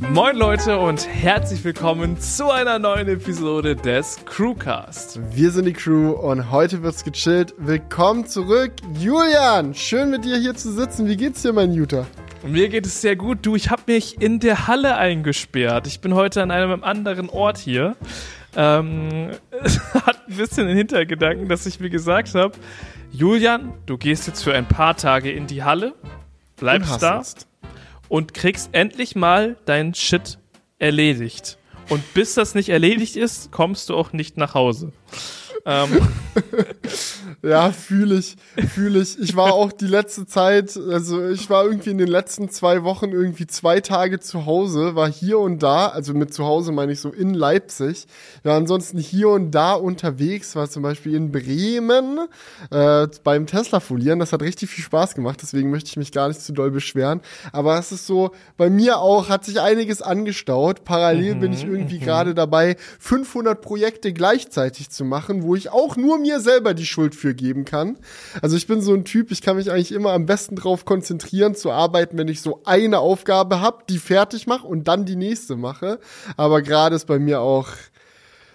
Moin Leute und herzlich willkommen zu einer neuen Episode des Crewcast. Wir sind die Crew und heute wird's gechillt. Willkommen zurück, Julian. Schön mit dir hier zu sitzen. Wie geht's dir, mein Jutta? Mir geht es sehr gut. Du, ich habe mich in der Halle eingesperrt. Ich bin heute an einem anderen Ort hier. Ähm, hat ein bisschen den Hintergedanken, dass ich mir gesagt habe, Julian, du gehst jetzt für ein paar Tage in die Halle, bleibst da und kriegst endlich mal deinen Shit erledigt. Und bis das nicht erledigt ist, kommst du auch nicht nach Hause. Ähm. ja, fühle ich, fühle ich. Ich war auch die letzte Zeit, also ich war irgendwie in den letzten zwei Wochen irgendwie zwei Tage zu Hause, war hier und da, also mit zu Hause meine ich so in Leipzig, war ansonsten hier und da unterwegs, war zum Beispiel in Bremen äh, beim Tesla folieren. Das hat richtig viel Spaß gemacht, deswegen möchte ich mich gar nicht zu doll beschweren. Aber es ist so, bei mir auch hat sich einiges angestaut. Parallel mhm, bin ich irgendwie mhm. gerade dabei, 500 Projekte gleichzeitig zu machen, wo ich auch nur mir selber die Schuld für geben kann. Also ich bin so ein Typ, ich kann mich eigentlich immer am besten darauf konzentrieren zu arbeiten, wenn ich so eine Aufgabe habe, die fertig mache und dann die nächste mache. Aber gerade ist bei mir auch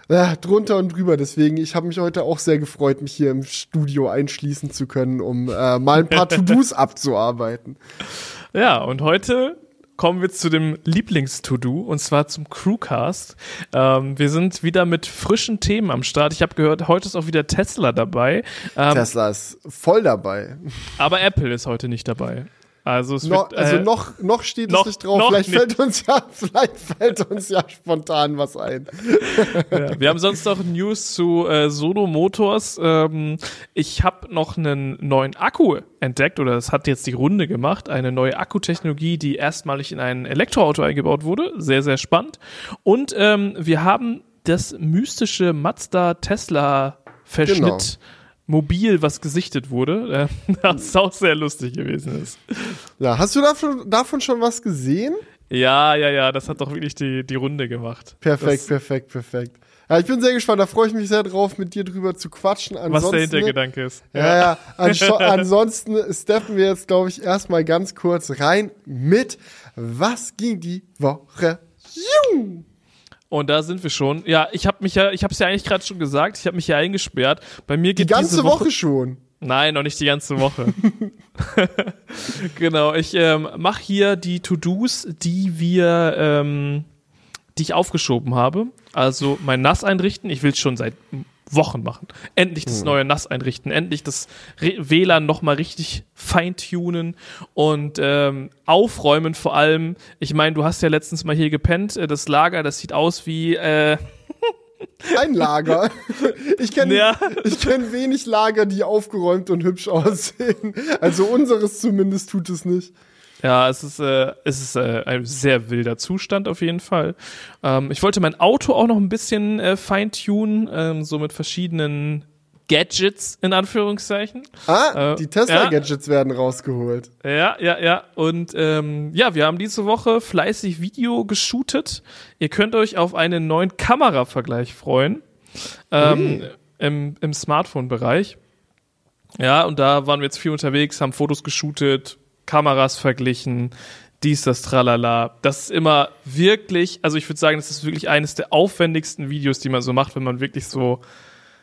äh, drunter und drüber. Deswegen, ich habe mich heute auch sehr gefreut, mich hier im Studio einschließen zu können, um äh, mal ein paar To-Dos abzuarbeiten. Ja, und heute kommen wir zu dem Lieblings-To-Do und zwar zum Crewcast. Ähm, wir sind wieder mit frischen Themen am Start. Ich habe gehört, heute ist auch wieder Tesla dabei. Ähm, Tesla ist voll dabei. Aber Apple ist heute nicht dabei. Also, es no, wird, also äh, noch, noch steht noch, es nicht drauf. Vielleicht nicht. fällt uns ja, vielleicht fällt uns ja spontan was ein. Ja, wir haben sonst noch News zu äh, Solo Motors. Ähm, ich habe noch einen neuen Akku entdeckt oder es hat jetzt die Runde gemacht. Eine neue Akkutechnologie, die erstmalig in ein Elektroauto eingebaut wurde. Sehr, sehr spannend. Und ähm, wir haben das mystische Mazda Tesla Verschnitt. Genau mobil was gesichtet wurde, äh, das auch sehr lustig gewesen ist. Ja, hast du davon, davon schon was gesehen? Ja, ja, ja, das hat doch wirklich die, die Runde gemacht. Perfekt, das, perfekt, perfekt. Ja, ich bin sehr gespannt, da freue ich mich sehr drauf, mit dir drüber zu quatschen. Ansonsten, was der Hintergedanke ist. Ja, ja. ja ansonsten steppen wir jetzt, glaube ich, erstmal ganz kurz rein mit Was ging die Woche? Juhu! Und da sind wir schon. Ja, ich habe mich ja, ich habe es ja eigentlich gerade schon gesagt, ich habe mich ja eingesperrt. Bei mir geht die ganze Woche, Woche schon. Nein, noch nicht die ganze Woche. genau, ich ähm, mache hier die To-Dos, die wir, ähm, die ich aufgeschoben habe. Also mein Nass einrichten. Ich will es schon seit Wochen machen. Endlich das hm. neue NAS einrichten, endlich das Re WLAN nochmal richtig feintunen und ähm, aufräumen vor allem. Ich meine, du hast ja letztens mal hier gepennt, äh, das Lager, das sieht aus wie äh, ein Lager. Ich kenne ja. ich kenn wenig Lager, die aufgeräumt und hübsch aussehen. Also unseres zumindest tut es nicht. Ja, es ist, äh, es ist äh, ein sehr wilder Zustand auf jeden Fall. Ähm, ich wollte mein Auto auch noch ein bisschen äh, feintunen, ähm, so mit verschiedenen Gadgets in Anführungszeichen. Ah, äh, die Tesla-Gadgets ja. werden rausgeholt. Ja, ja, ja. Und ähm, ja, wir haben diese Woche fleißig Video geshootet. Ihr könnt euch auf einen neuen Kameravergleich freuen. Ähm, Im im Smartphone-Bereich. Ja, und da waren wir jetzt viel unterwegs, haben Fotos geshootet, Kameras verglichen, dies, das, tralala. Das ist immer wirklich, also ich würde sagen, das ist wirklich eines der aufwendigsten Videos, die man so macht, wenn man wirklich so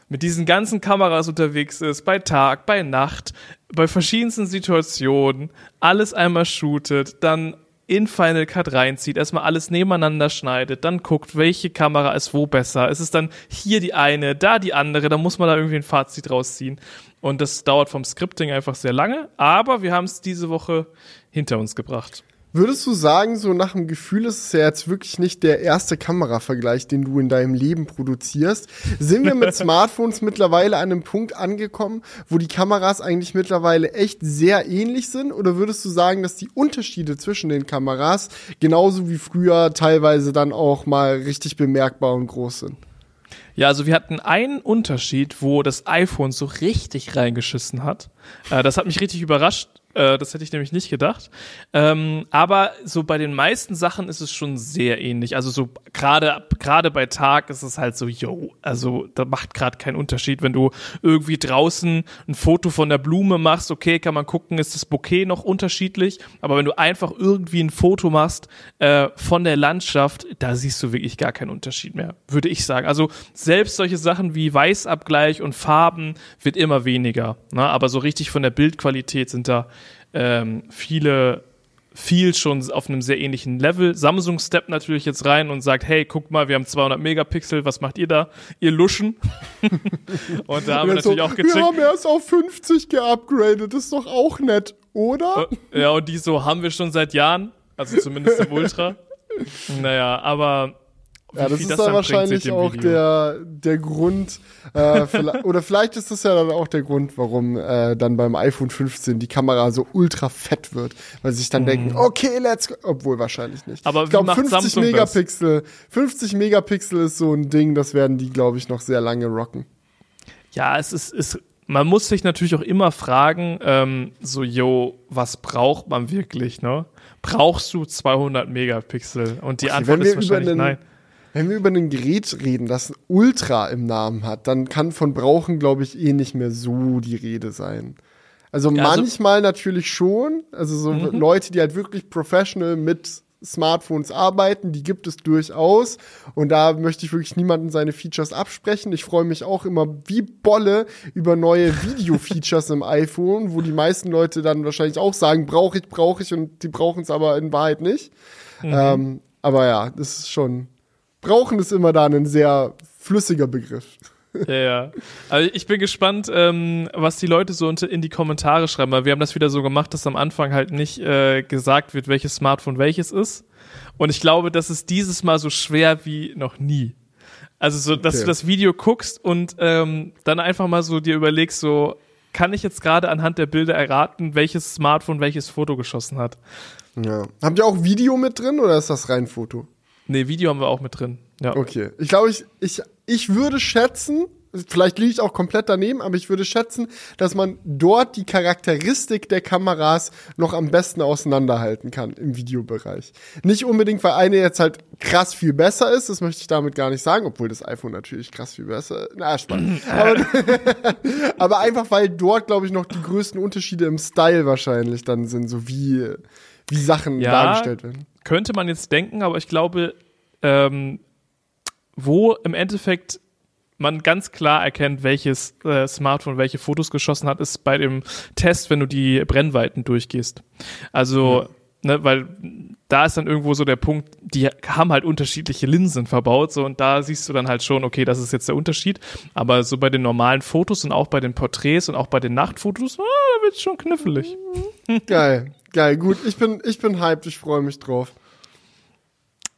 mit diesen ganzen Kameras unterwegs ist, bei Tag, bei Nacht, bei verschiedensten Situationen, alles einmal shootet, dann in Final Cut reinzieht, erstmal alles nebeneinander schneidet, dann guckt, welche Kamera ist wo besser. Ist es dann hier die eine, da die andere, dann muss man da irgendwie ein Fazit rausziehen. Und das dauert vom Scripting einfach sehr lange, aber wir haben es diese Woche hinter uns gebracht. Würdest du sagen, so nach dem Gefühl ist es ja jetzt wirklich nicht der erste Kameravergleich, den du in deinem Leben produzierst? Sind wir mit Smartphones mittlerweile an einem Punkt angekommen, wo die Kameras eigentlich mittlerweile echt sehr ähnlich sind? Oder würdest du sagen, dass die Unterschiede zwischen den Kameras genauso wie früher teilweise dann auch mal richtig bemerkbar und groß sind? Ja, also wir hatten einen Unterschied, wo das iPhone so richtig reingeschissen hat. Äh, das hat mich richtig überrascht, Äh, das hätte ich nämlich nicht gedacht. Ähm, aber so bei den meisten Sachen ist es schon sehr ähnlich. Also so gerade gerade bei Tag ist es halt so, yo, also da macht gerade keinen Unterschied, wenn du irgendwie draußen ein Foto von der Blume machst. Okay, kann man gucken, ist das Bouquet noch unterschiedlich. Aber wenn du einfach irgendwie ein Foto machst äh, von der Landschaft, da siehst du wirklich gar keinen Unterschied mehr, würde ich sagen. Also selbst solche Sachen wie Weißabgleich und Farben wird immer weniger. Ne? Aber so richtig von der Bildqualität sind da ähm, viele viel schon auf einem sehr ähnlichen Level. Samsung steppt natürlich jetzt rein und sagt, hey, guck mal, wir haben 200 Megapixel, was macht ihr da? Ihr Luschen. und da haben wir natürlich so, auch gecheckt. Wir haben erst auf 50 geupgradet, ist doch auch nett, oder? Ja, und die so haben wir schon seit Jahren, also zumindest im Ultra. naja, aber ja, das ist das dann wahrscheinlich auch der, der Grund, äh, oder vielleicht ist das ja dann auch der Grund, warum äh, dann beim iPhone 15 die Kamera so ultra fett wird, weil sie sich dann mm. denken, okay, let's go, obwohl wahrscheinlich nicht. Aber ich glaube 50 Samsung Megapixel, das? 50 Megapixel ist so ein Ding, das werden die, glaube ich, noch sehr lange rocken. Ja, es ist, ist man muss sich natürlich auch immer fragen, ähm, so, yo, was braucht man wirklich, ne? Brauchst du 200 Megapixel? Und die okay, Antwort ist wahrscheinlich nein wenn wir über ein Gerät reden, das Ultra im Namen hat, dann kann von Brauchen, glaube ich, eh nicht mehr so die Rede sein. Also ja, also manchmal natürlich schon. Also so mhm. Leute, die halt wirklich professional mit Smartphones arbeiten, die gibt es durchaus. Und da möchte ich wirklich niemanden seine Features absprechen. Ich freue mich auch immer wie Bolle über neue Video-Features im iPhone, wo die meisten Leute dann wahrscheinlich auch sagen, brauche ich, brauche ich und die brauchen es aber in Wahrheit nicht. Mhm. Ähm, aber ja, das ist schon, brauchen ist immer da ein sehr flüssiger Begriff. Ja, ja. Also ich bin gespannt, ähm, was die Leute so in die Kommentare schreiben, weil wir haben das wieder so gemacht, dass am Anfang halt nicht äh, gesagt wird, welches Smartphone welches ist. Und ich glaube, das ist dieses Mal so schwer wie noch nie. Also so, dass okay. du das Video guckst und ähm, dann einfach mal so dir überlegst, so kann ich jetzt gerade anhand der Bilder erraten, welches Smartphone welches Foto geschossen hat. Ja. Habt ihr auch Video mit drin oder ist das rein Foto? Nee, Video haben wir auch mit drin. Ja. Okay. Ich glaube, ich, ich, ich würde schätzen, vielleicht liege ich auch komplett daneben, aber ich würde schätzen, dass man dort die Charakteristik der Kameras noch am besten auseinanderhalten kann im Videobereich. Nicht unbedingt, weil eine jetzt halt krass viel besser ist, das möchte ich damit gar nicht sagen, obwohl das iPhone natürlich krass viel besser ist. Na, spannend. aber, aber einfach, weil dort, glaube ich, noch die größten Unterschiede im Style wahrscheinlich dann sind, so wie, wie Sachen ja, dargestellt werden könnte man jetzt denken, aber ich glaube, ähm, wo im Endeffekt man ganz klar erkennt, welches äh, Smartphone welche Fotos geschossen hat, ist bei dem Test, wenn du die Brennweiten durchgehst. Also, ja. ne, weil da ist dann irgendwo so der Punkt, die haben halt unterschiedliche Linsen verbaut, so und da siehst du dann halt schon, okay, das ist jetzt der Unterschied. Aber so bei den normalen Fotos und auch bei den Porträts und auch bei den Nachtfotos, ah, da wird's schon knifflig. Geil. Geil, gut. Ich bin, ich bin hyped, ich freue mich drauf.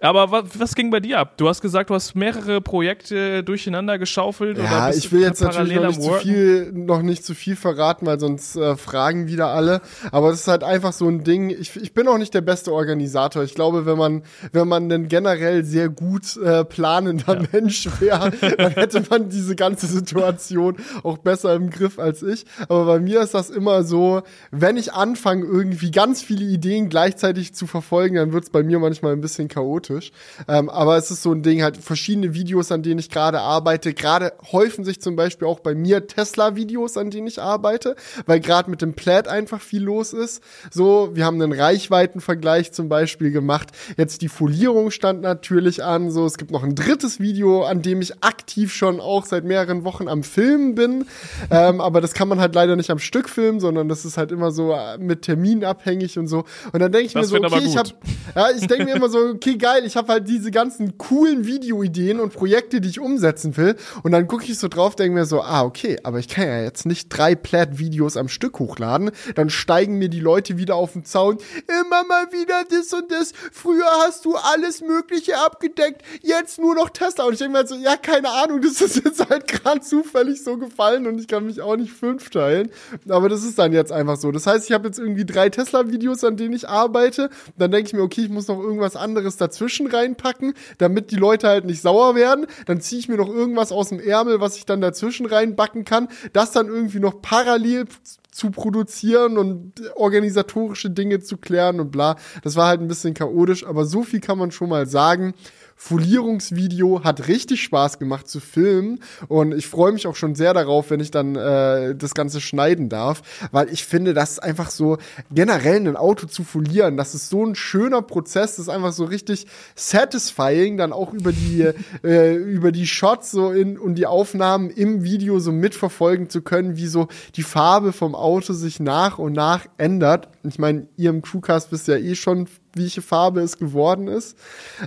Aber was, was, ging bei dir ab? Du hast gesagt, du hast mehrere Projekte durcheinander geschaufelt. Ja, ich will jetzt natürlich noch nicht, zu viel, noch nicht zu viel verraten, weil sonst äh, fragen wieder alle. Aber das ist halt einfach so ein Ding. Ich, ich bin auch nicht der beste Organisator. Ich glaube, wenn man, wenn man denn generell sehr gut äh, planender ja. Mensch wäre, dann hätte man diese ganze Situation auch besser im Griff als ich. Aber bei mir ist das immer so, wenn ich anfange, irgendwie ganz viele Ideen gleichzeitig zu verfolgen, dann wird es bei mir manchmal ein bisschen chaotisch chaotisch. Ähm, aber es ist so ein Ding, halt verschiedene Videos, an denen ich gerade arbeite. Gerade häufen sich zum Beispiel auch bei mir Tesla-Videos, an denen ich arbeite, weil gerade mit dem Plaid einfach viel los ist. So, wir haben einen Reichweitenvergleich zum Beispiel gemacht. Jetzt die Folierung stand natürlich an. So, es gibt noch ein drittes Video, an dem ich aktiv schon auch seit mehreren Wochen am Filmen bin. ähm, aber das kann man halt leider nicht am Stück filmen, sondern das ist halt immer so äh, mit Termin abhängig und so. Und dann denke ich das mir so, okay, ich habe, ja, ich denke mir immer so, okay, geil, geil, ich habe halt diese ganzen coolen Videoideen und Projekte, die ich umsetzen will. Und dann gucke ich so drauf, denke mir so, ah, okay, aber ich kann ja jetzt nicht drei Platt-Videos am Stück hochladen. Dann steigen mir die Leute wieder auf den Zaun. Immer mal wieder das und das. Früher hast du alles Mögliche abgedeckt, jetzt nur noch Tesla. Und ich denke mir halt so, ja, keine Ahnung, das ist jetzt halt gerade zufällig so gefallen und ich kann mich auch nicht fünf teilen. Aber das ist dann jetzt einfach so. Das heißt, ich habe jetzt irgendwie drei Tesla-Videos, an denen ich arbeite. Dann denke ich mir, okay, ich muss noch irgendwas anderes dazwischen dazwischen reinpacken, damit die Leute halt nicht sauer werden. Dann ziehe ich mir noch irgendwas aus dem Ärmel, was ich dann dazwischen reinbacken kann. Das dann irgendwie noch parallel zu produzieren und organisatorische Dinge zu klären und bla. Das war halt ein bisschen chaotisch, aber so viel kann man schon mal sagen. Folierungsvideo hat richtig Spaß gemacht zu filmen und ich freue mich auch schon sehr darauf, wenn ich dann äh, das Ganze schneiden darf, weil ich finde, das ist einfach so generell ein Auto zu folieren, das ist so ein schöner Prozess, das ist einfach so richtig satisfying, dann auch über die äh, über die Shots so in und die Aufnahmen im Video so mitverfolgen zu können, wie so die Farbe vom Auto sich nach und nach ändert. Ich meine, ihr im Crewcast wisst ja eh schon welche Farbe es geworden ist.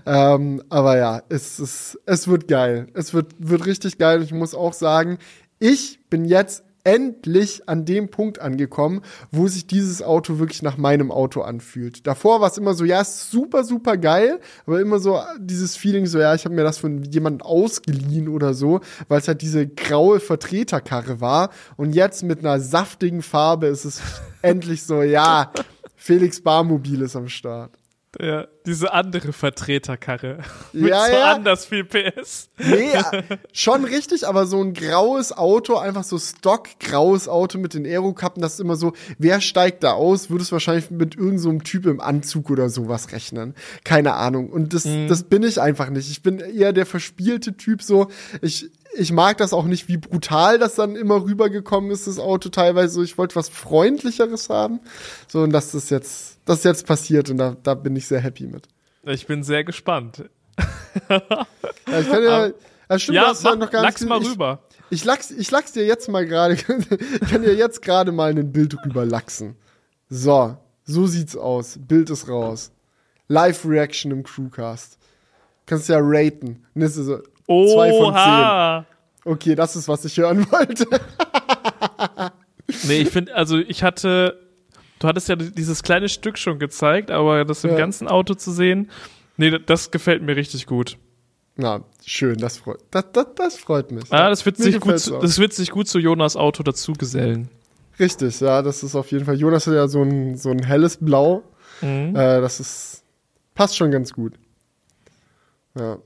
Ähm, aber ja, es, es, es wird geil. Es wird, wird richtig geil. Ich muss auch sagen, ich bin jetzt endlich an dem Punkt angekommen, wo sich dieses Auto wirklich nach meinem Auto anfühlt. Davor war es immer so, ja, ist super, super geil, aber immer so dieses Feeling so, ja, ich habe mir das von jemandem ausgeliehen oder so, weil es halt diese graue Vertreterkarre war. Und jetzt mit einer saftigen Farbe ist es endlich so, ja, Felix Barmobil ist am Start. Ja, diese andere Vertreterkarre. Mit Ja, so ja. anders viel PS. Nee, schon richtig, aber so ein graues Auto, einfach so Stock graues Auto mit den Aerokappen, das ist immer so, wer steigt da aus? Würde es wahrscheinlich mit irgendeinem so Typ im Anzug oder sowas rechnen. Keine Ahnung. Und das, das bin ich einfach nicht. Ich bin eher der verspielte Typ so. Ich, ich mag das auch nicht, wie brutal das dann immer rübergekommen ist, das Auto teilweise. Ich wollte was Freundlicheres haben. So, und das ist jetzt, das ist jetzt passiert und da, da bin ich sehr happy mit. Ich bin sehr gespannt. Ja, ich kann ja, ja, stimmt, Ja, mach, noch gar lach's nicht, mal ich, rüber. Ich lachs, ich lachs dir jetzt mal gerade, ich kann dir jetzt gerade mal ein Bild rüber lachsen. So, so sieht's aus. Bild ist raus. Live-Reaction im Crewcast. Kannst ja raten. Und das ist so zwei von zehn. Oha. Okay, das ist, was ich hören wollte. Nee, ich finde, also ich hatte, du hattest ja dieses kleine Stück schon gezeigt, aber das im Ja. ganzen Auto zu sehen, nee, das gefällt mir richtig gut. Na, schön, das freut, das, das, das freut mich. Ah, das wird Mir sich gut, zu, das wird sich gut zu Jonas Auto dazu gesellen. Richtig, ja, das ist auf jeden Fall. Jonas hat ja so ein, so ein helles Blau. Mhm. Äh, das ist, passt schon ganz gut. Ja.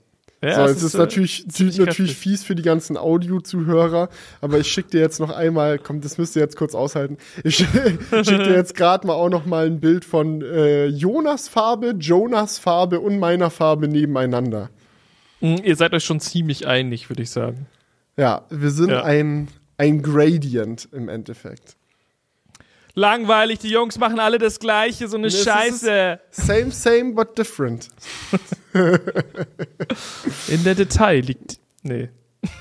Ja, so, es jetzt ist, äh, natürlich, natürlich kräftig. fies für die ganzen Audio-Zuhörer, aber ich schicke dir jetzt noch einmal, komm, das müsst ihr jetzt kurz aushalten. Ich schicke dir jetzt gerade mal auch noch mal ein Bild von äh, Jonas Farbe, Jonas Farbe und meiner Farbe nebeneinander. Mhm, Ihr seid euch schon ziemlich einig, würde ich sagen. Ja, wir sind Ja. ein, ein Gradient im Endeffekt. Langweilig, die Jungs machen alle das Gleiche, so eine es Scheiße. Same, same, but different. In der Detail liegt. Nee.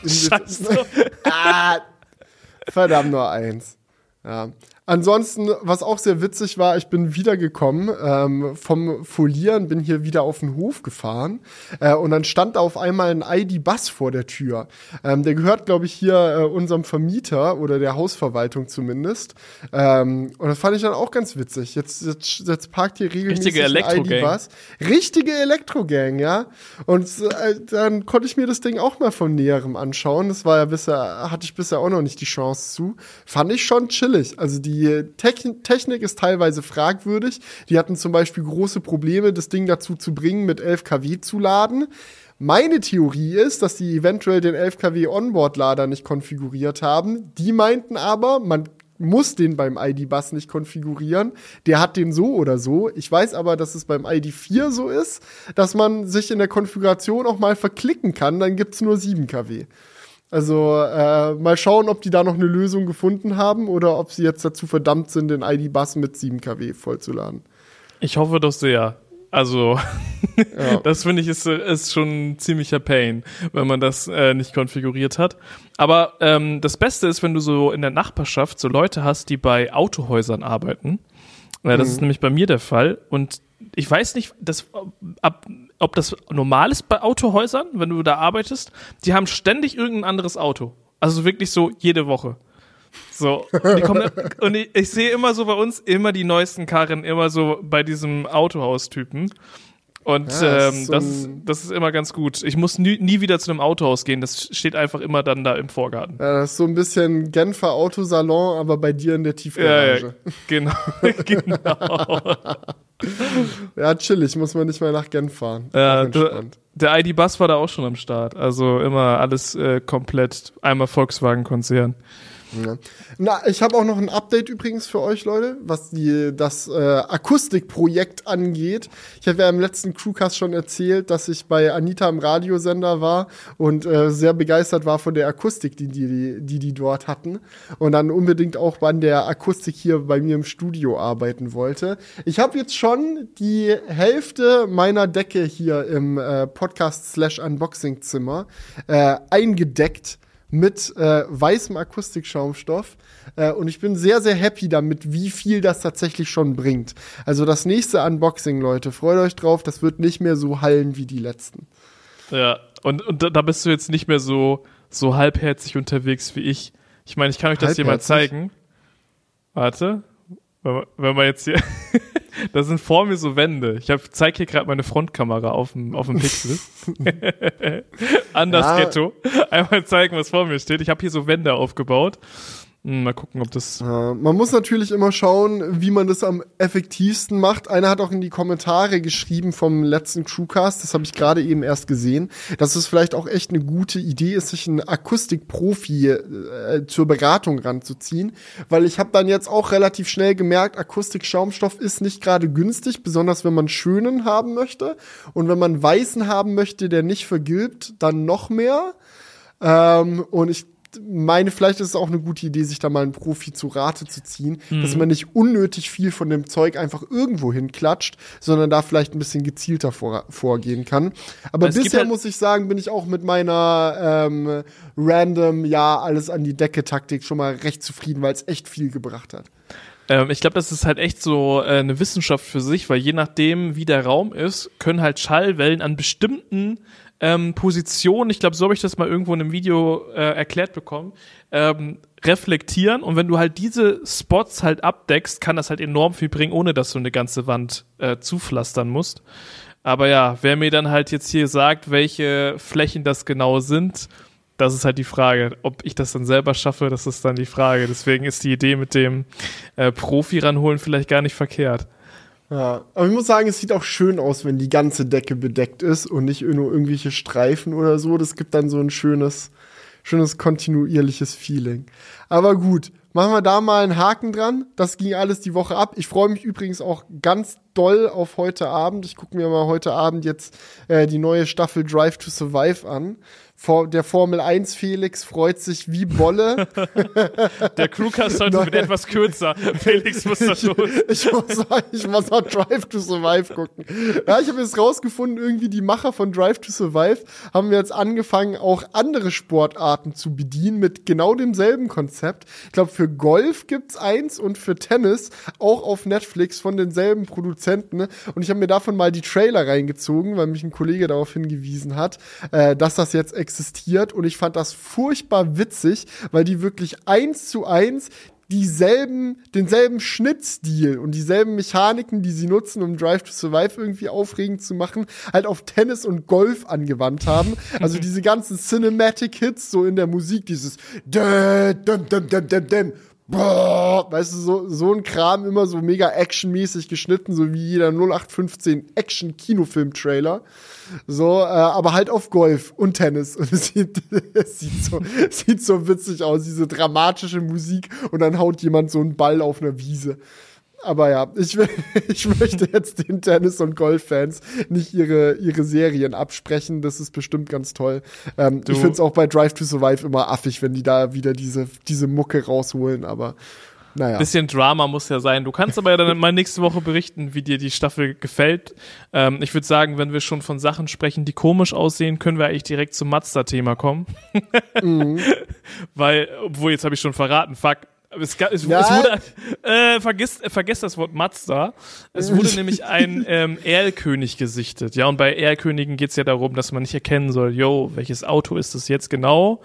Scheiße. Ah, verdammt nur eins. Ja. Ansonsten, was auch sehr witzig war, ich bin wiedergekommen ähm, vom Folieren, bin hier wieder auf den Hof gefahren äh, und dann stand da auf einmal ein ID-Bus vor der Tür. Ähm, der gehört, glaube ich, hier äh, unserem Vermieter oder der Hausverwaltung zumindest. Ähm, und das fand ich dann auch ganz witzig. Jetzt, jetzt, jetzt parkt hier regelmäßig ein. ID-Bus. Richtige Elektrogang, ja. Und äh, dann konnte ich mir das Ding auch mal von näherem anschauen. Das war ja bisher, hatte ich bisher auch noch nicht die Chance zu. Fand ich schon chillig. Also die Techn Technik ist teilweise fragwürdig. Die hatten zum Beispiel große Probleme, das Ding dazu zu bringen, mit 11 kW zu laden. Meine Theorie ist, dass die eventuell den 11 kW Onboard-Lader nicht konfiguriert haben. Die meinten aber, man muss den beim ID-Bus nicht konfigurieren. Der hat den so oder so. Ich weiß aber, dass es beim ID4 so ist, dass man sich in der Konfiguration auch mal verklicken kann. Dann gibt's nur 7 kW. Also äh, mal schauen, ob die da noch eine Lösung gefunden haben oder ob sie jetzt dazu verdammt sind, den ID-Bus mit 7 kW vollzuladen. Ich hoffe doch sehr. Also, Ja. das finde ich ist, ist schon ein ziemlicher Pain, wenn man das äh, nicht konfiguriert hat. Aber ähm, das Beste ist, wenn du so in der Nachbarschaft so Leute hast, die bei Autohäusern arbeiten. Äh, das ist nämlich bei mir der Fall. Und ich weiß nicht, das, ab, ob das normal ist bei Autohäusern, wenn du da arbeitest. Die haben ständig irgendein anderes Auto. Also wirklich so jede Woche. So, die kommen, und ich, ich sehe immer so bei uns immer die neuesten Karren, immer so bei diesem Autohaus-Typen. Und Ja, das ähm, ist so das, das ist immer ganz gut. Ich muss nie, nie wieder zu einem Autohaus gehen, das steht einfach immer dann da im Vorgarten. Ja, das ist so ein bisschen Genfer Autosalon, aber bei dir in der Ja, Tiefgarage. ja, genau, genau. Ja, chillig, muss man nicht mehr nach Genf fahren. Ja, entspannt. der ID-Bus war da auch schon am Start. Also immer alles äh, komplett, einmal Volkswagen-Konzern. Ja. Na, ich habe auch noch ein Update übrigens für euch, Leute, was die, das äh, Akustikprojekt angeht. Ich habe ja im letzten Crewcast schon erzählt, dass ich bei Anita im Radiosender war und äh, sehr begeistert war von der Akustik, die die, die die dort hatten. Und dann unbedingt auch an der Akustik hier bei mir im Studio arbeiten wollte. Ich habe jetzt schon die Hälfte meiner Decke hier im äh, Podcast-Slash-Unboxing-Zimmer äh, eingedeckt mit äh, weißem Akustikschaumstoff. Äh, und ich bin sehr, sehr happy damit, wie viel das tatsächlich schon bringt. Also das nächste Unboxing, Leute, freut euch drauf, das wird nicht mehr so hallen wie die letzten. Ja, und, und da bist du jetzt nicht mehr so, so halbherzig unterwegs wie ich. Ich meine, ich kann euch das hier mal zeigen. Warte. Wenn man jetzt hier. da sind vor mir so Wände. Ich zeige hier gerade meine Frontkamera auf dem, auf dem Pixel. Anders ja. Ghetto. Einmal zeigen, was vor mir steht. Ich habe hier so Wände aufgebaut. Hm, mal gucken, ob das. Ja, man muss natürlich immer schauen, wie man das am effektivsten macht. Einer hat auch in die Kommentare geschrieben vom letzten Crewcast, das habe ich gerade eben erst gesehen, dass es vielleicht auch echt eine gute Idee ist, sich einen Akustikprofi äh, zur Beratung ranzuziehen. Weil ich habe dann jetzt auch relativ schnell gemerkt, Akustik-Schaumstoff ist nicht gerade günstig, besonders wenn man schönen haben möchte. Und wenn man weißen haben möchte, der nicht vergilbt, dann noch mehr. Ähm, und ich meine, vielleicht ist es auch eine gute Idee, sich da mal einen Profi zu Rate zu ziehen, mhm. dass man nicht unnötig viel von dem Zeug einfach irgendwo hinklatscht, sondern da vielleicht ein bisschen gezielter vor, vorgehen kann. Aber es bisher halt muss ich sagen, bin ich auch mit meiner ähm, random, ja, alles an die Decke Taktik schon mal recht zufrieden, weil es echt viel gebracht hat. Ähm, ich glaube, das ist halt echt so äh, eine Wissenschaft für sich, weil je nachdem, wie der Raum ist, können halt Schallwellen an bestimmten ähm, Positionen, ich glaube, so habe ich das mal irgendwo in einem Video äh, erklärt bekommen, ähm, reflektieren und wenn du halt diese Spots halt abdeckst, kann das halt enorm viel bringen, ohne dass du eine ganze Wand äh, zupflastern musst. Aber ja, wer mir dann halt jetzt hier sagt, welche Flächen das genau sind, das ist halt die Frage. Ob ich das dann selber schaffe, das ist dann die Frage. Deswegen ist die Idee mit dem äh, Profi ranholen vielleicht gar nicht verkehrt. Ja, aber ich muss sagen, es sieht auch schön aus, wenn die ganze Decke bedeckt ist und nicht nur irgendwelche Streifen oder so. Das gibt dann so ein schönes, schönes kontinuierliches Feeling. Aber gut, machen wir da mal einen Haken dran. Das ging alles die Woche ab. Ich freue mich übrigens auch ganz doll auf heute Abend. Ich gucke mir mal heute Abend jetzt äh, die neue Staffel Drive to Survive an der Formel 1 Felix freut sich wie Bolle. der Crewcast heute wird etwas kürzer. Felix muss das los. Ich, ich, muss ich muss auch Drive to Survive gucken. Ja, ich habe jetzt rausgefunden, irgendwie die Macher von Drive to Survive haben jetzt angefangen, auch andere Sportarten zu bedienen mit genau demselben Konzept. Ich glaube, für Golf gibt's eins und für Tennis auch auf Netflix von denselben Produzenten. Und ich habe mir davon mal die Trailer reingezogen, weil mich ein Kollege darauf hingewiesen hat, äh, dass das jetzt existiert und ich fand das furchtbar witzig, weil die wirklich eins zu eins dieselben, denselben Schnittstil und dieselben Mechaniken, die sie nutzen, um Drive to Survive irgendwie aufregend zu machen, halt auf Tennis und Golf angewandt haben. Also diese ganzen Cinematic Hits so in der Musik, dieses dum, dum, dum, dum, dum, Boah, weißt du, so, so ein Kram immer so mega actionmäßig geschnitten, so wie jeder 0815 Action-Kinofilm-Trailer. So, äh, aber halt auf Golf und Tennis. Und es sieht, es sieht, so, sieht so witzig aus, diese dramatische Musik und dann haut jemand so einen Ball auf einer Wiese. Aber ja, ich, ich möchte jetzt den Tennis- und Golf-Fans nicht ihre, ihre Serien absprechen. Das ist bestimmt ganz toll. Ähm, ich finde es auch bei Drive to Survive immer affig, wenn die da wieder diese, diese Mucke rausholen, aber naja. Bisschen Drama muss ja sein. Du kannst aber ja dann mal nächste Woche berichten, wie dir die Staffel gefällt. Ähm, ich würde sagen, wenn wir schon von Sachen sprechen, die komisch aussehen, können wir eigentlich direkt zum Mazda-Thema kommen. mhm. Weil, obwohl, jetzt habe ich schon verraten, fuck, es, es, ja. es wurde, äh, vergiss, äh, vergiss das Wort Mazda. Es wurde nämlich ein ähm, Erlkönig gesichtet. Ja, und bei Erlkönigen geht's ja darum, dass man nicht erkennen soll, yo, welches Auto ist das jetzt genau?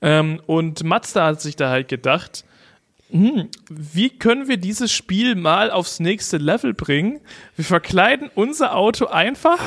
Ähm, und Mazda hat sich da halt gedacht, hm, wie können wir dieses Spiel mal aufs nächste Level bringen? Wir verkleiden unser Auto einfach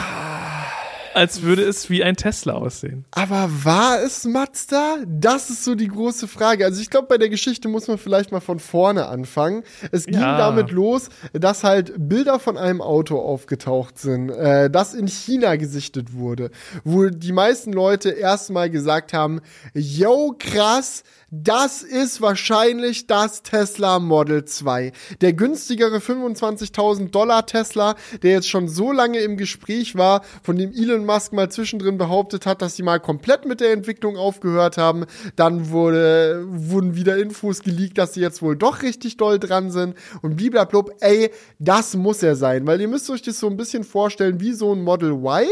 als würde es wie ein Tesla aussehen. Aber war es Mazda? Das ist so die große Frage. Also ich glaube, bei der Geschichte muss man vielleicht mal von vorne anfangen. Es ging Ja. damit los, dass halt Bilder von einem Auto aufgetaucht sind, äh, das in China gesichtet wurde, wo die meisten Leute erstmal gesagt haben, yo, krass, das ist wahrscheinlich das Tesla Model 2. Der günstigere 25.000 Dollar Tesla, der jetzt schon so lange im Gespräch war, von dem Elon Musk mal zwischendrin behauptet hat, dass sie mal komplett mit der Entwicklung aufgehört haben. Dann wurde, wurden wieder Infos geleakt, dass sie jetzt wohl doch richtig doll dran sind. Und bliblablub, ey, das muss er sein. Weil ihr müsst euch das so ein bisschen vorstellen wie so ein Model Y,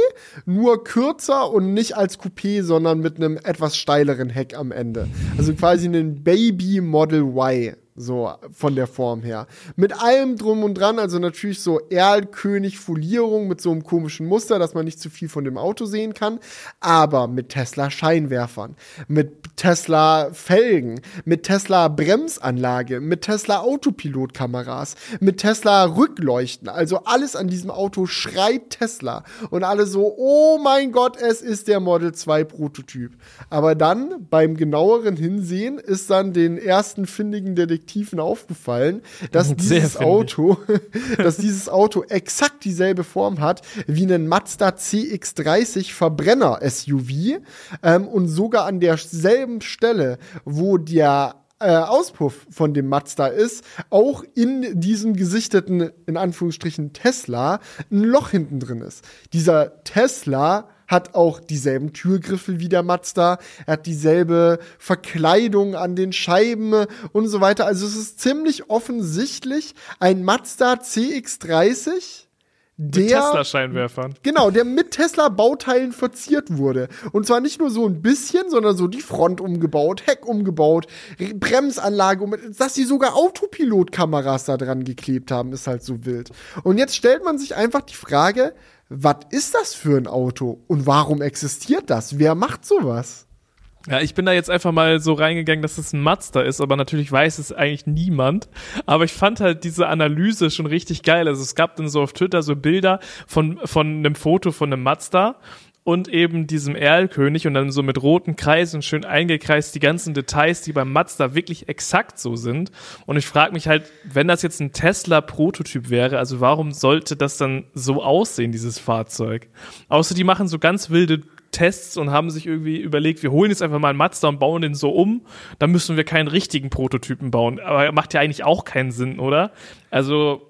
nur kürzer und nicht als Coupé, sondern mit einem etwas steileren Heck am Ende. Also quasi ein Baby Model Y. So von der Form her. Mit allem drum und dran, also natürlich so Erlkönig-Folierung mit so einem komischen Muster, dass man nicht zu viel von dem Auto sehen kann, aber mit Tesla-Scheinwerfern, mit Tesla-Felgen, mit Tesla-Bremsanlage, mit Tesla-Autopilot-Kameras, mit Tesla-Rückleuchten. Also alles an diesem Auto schreit Tesla. Und alle so, oh mein Gott, es ist der Model 2 Prototyp. Aber dann beim genaueren Hinsehen ist dann den ersten findigen Detektiven aufgefallen, dass dieses. Auto, dass dieses Auto exakt dieselbe Form hat wie ein Mazda CX-30 Verbrenner SUV ähm, und sogar an derselben Stelle, wo der äh, Auspuff von dem Mazda ist, auch in diesem gesichteten, in Anführungsstrichen, Tesla ein Loch hinten drin ist. Dieser Tesla hat auch dieselben Türgriffe wie der Mazda, er hat dieselbe Verkleidung an den Scheiben und so weiter. Also es ist ziemlich offensichtlich ein Mazda CX-30, Mit der Tesla-Scheinwerfern. Genau, der mit Tesla-Bauteilen verziert wurde. Und zwar nicht nur so ein bisschen, sondern so die Front umgebaut, Heck umgebaut, Bremsanlage, dass sie sogar Autopilot-Kameras da dran geklebt haben, ist halt so wild. Und jetzt stellt man sich einfach die Frage, was ist das für ein Auto und warum existiert das? Wer macht sowas? Ja, ich bin da jetzt einfach mal so reingegangen, dass es ein Mazda ist, aber natürlich weiß es eigentlich niemand. Aber ich fand halt diese Analyse schon richtig geil. Also es gab dann so auf Twitter so Bilder von, von einem Foto von einem Mazda und eben diesem Erlkönig und dann so mit roten Kreisen schön eingekreist die ganzen Details, die beim Mazda wirklich exakt so sind. Und ich frage mich halt, wenn das jetzt ein Tesla-Prototyp wäre, also warum sollte das dann so aussehen, dieses Fahrzeug? Außer die machen so ganz wilde Tests und haben sich irgendwie überlegt, wir holen jetzt einfach mal einen Mazda und bauen den so um, dann müssen wir keinen richtigen Prototypen bauen. Aber macht ja eigentlich auch keinen Sinn, oder? Also,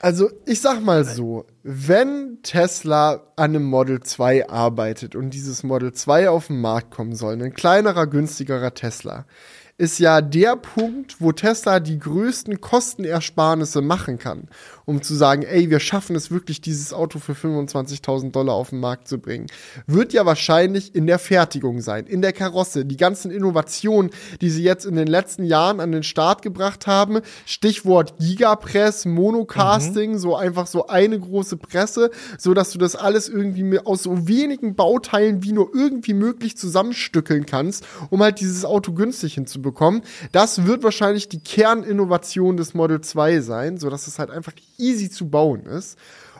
Also, ich sag mal so, wenn Tesla an einem Model 2 arbeitet und dieses Model 2 auf den Markt kommen soll, ein kleinerer, günstigerer Tesla, ist ja der Punkt, wo Tesla die größten Kostenersparnisse machen kann, um zu sagen, ey, wir schaffen es wirklich, dieses Auto für 25.000 Dollar auf den Markt zu bringen, wird ja wahrscheinlich in der Fertigung sein, in der Karosse, die ganzen Innovationen, die sie jetzt in den letzten Jahren an den Start gebracht haben, Stichwort Gigapress, Monocasting, so einfach so eine große Presse, so dass du das alles irgendwie aus so wenigen Bauteilen wie nur irgendwie möglich zusammenstückeln kannst, um halt dieses Auto günstig hinzubekommen. Das wird wahrscheinlich die Kerninnovation des Model 2 sein, so dass es halt einfach easy zu bauen ist.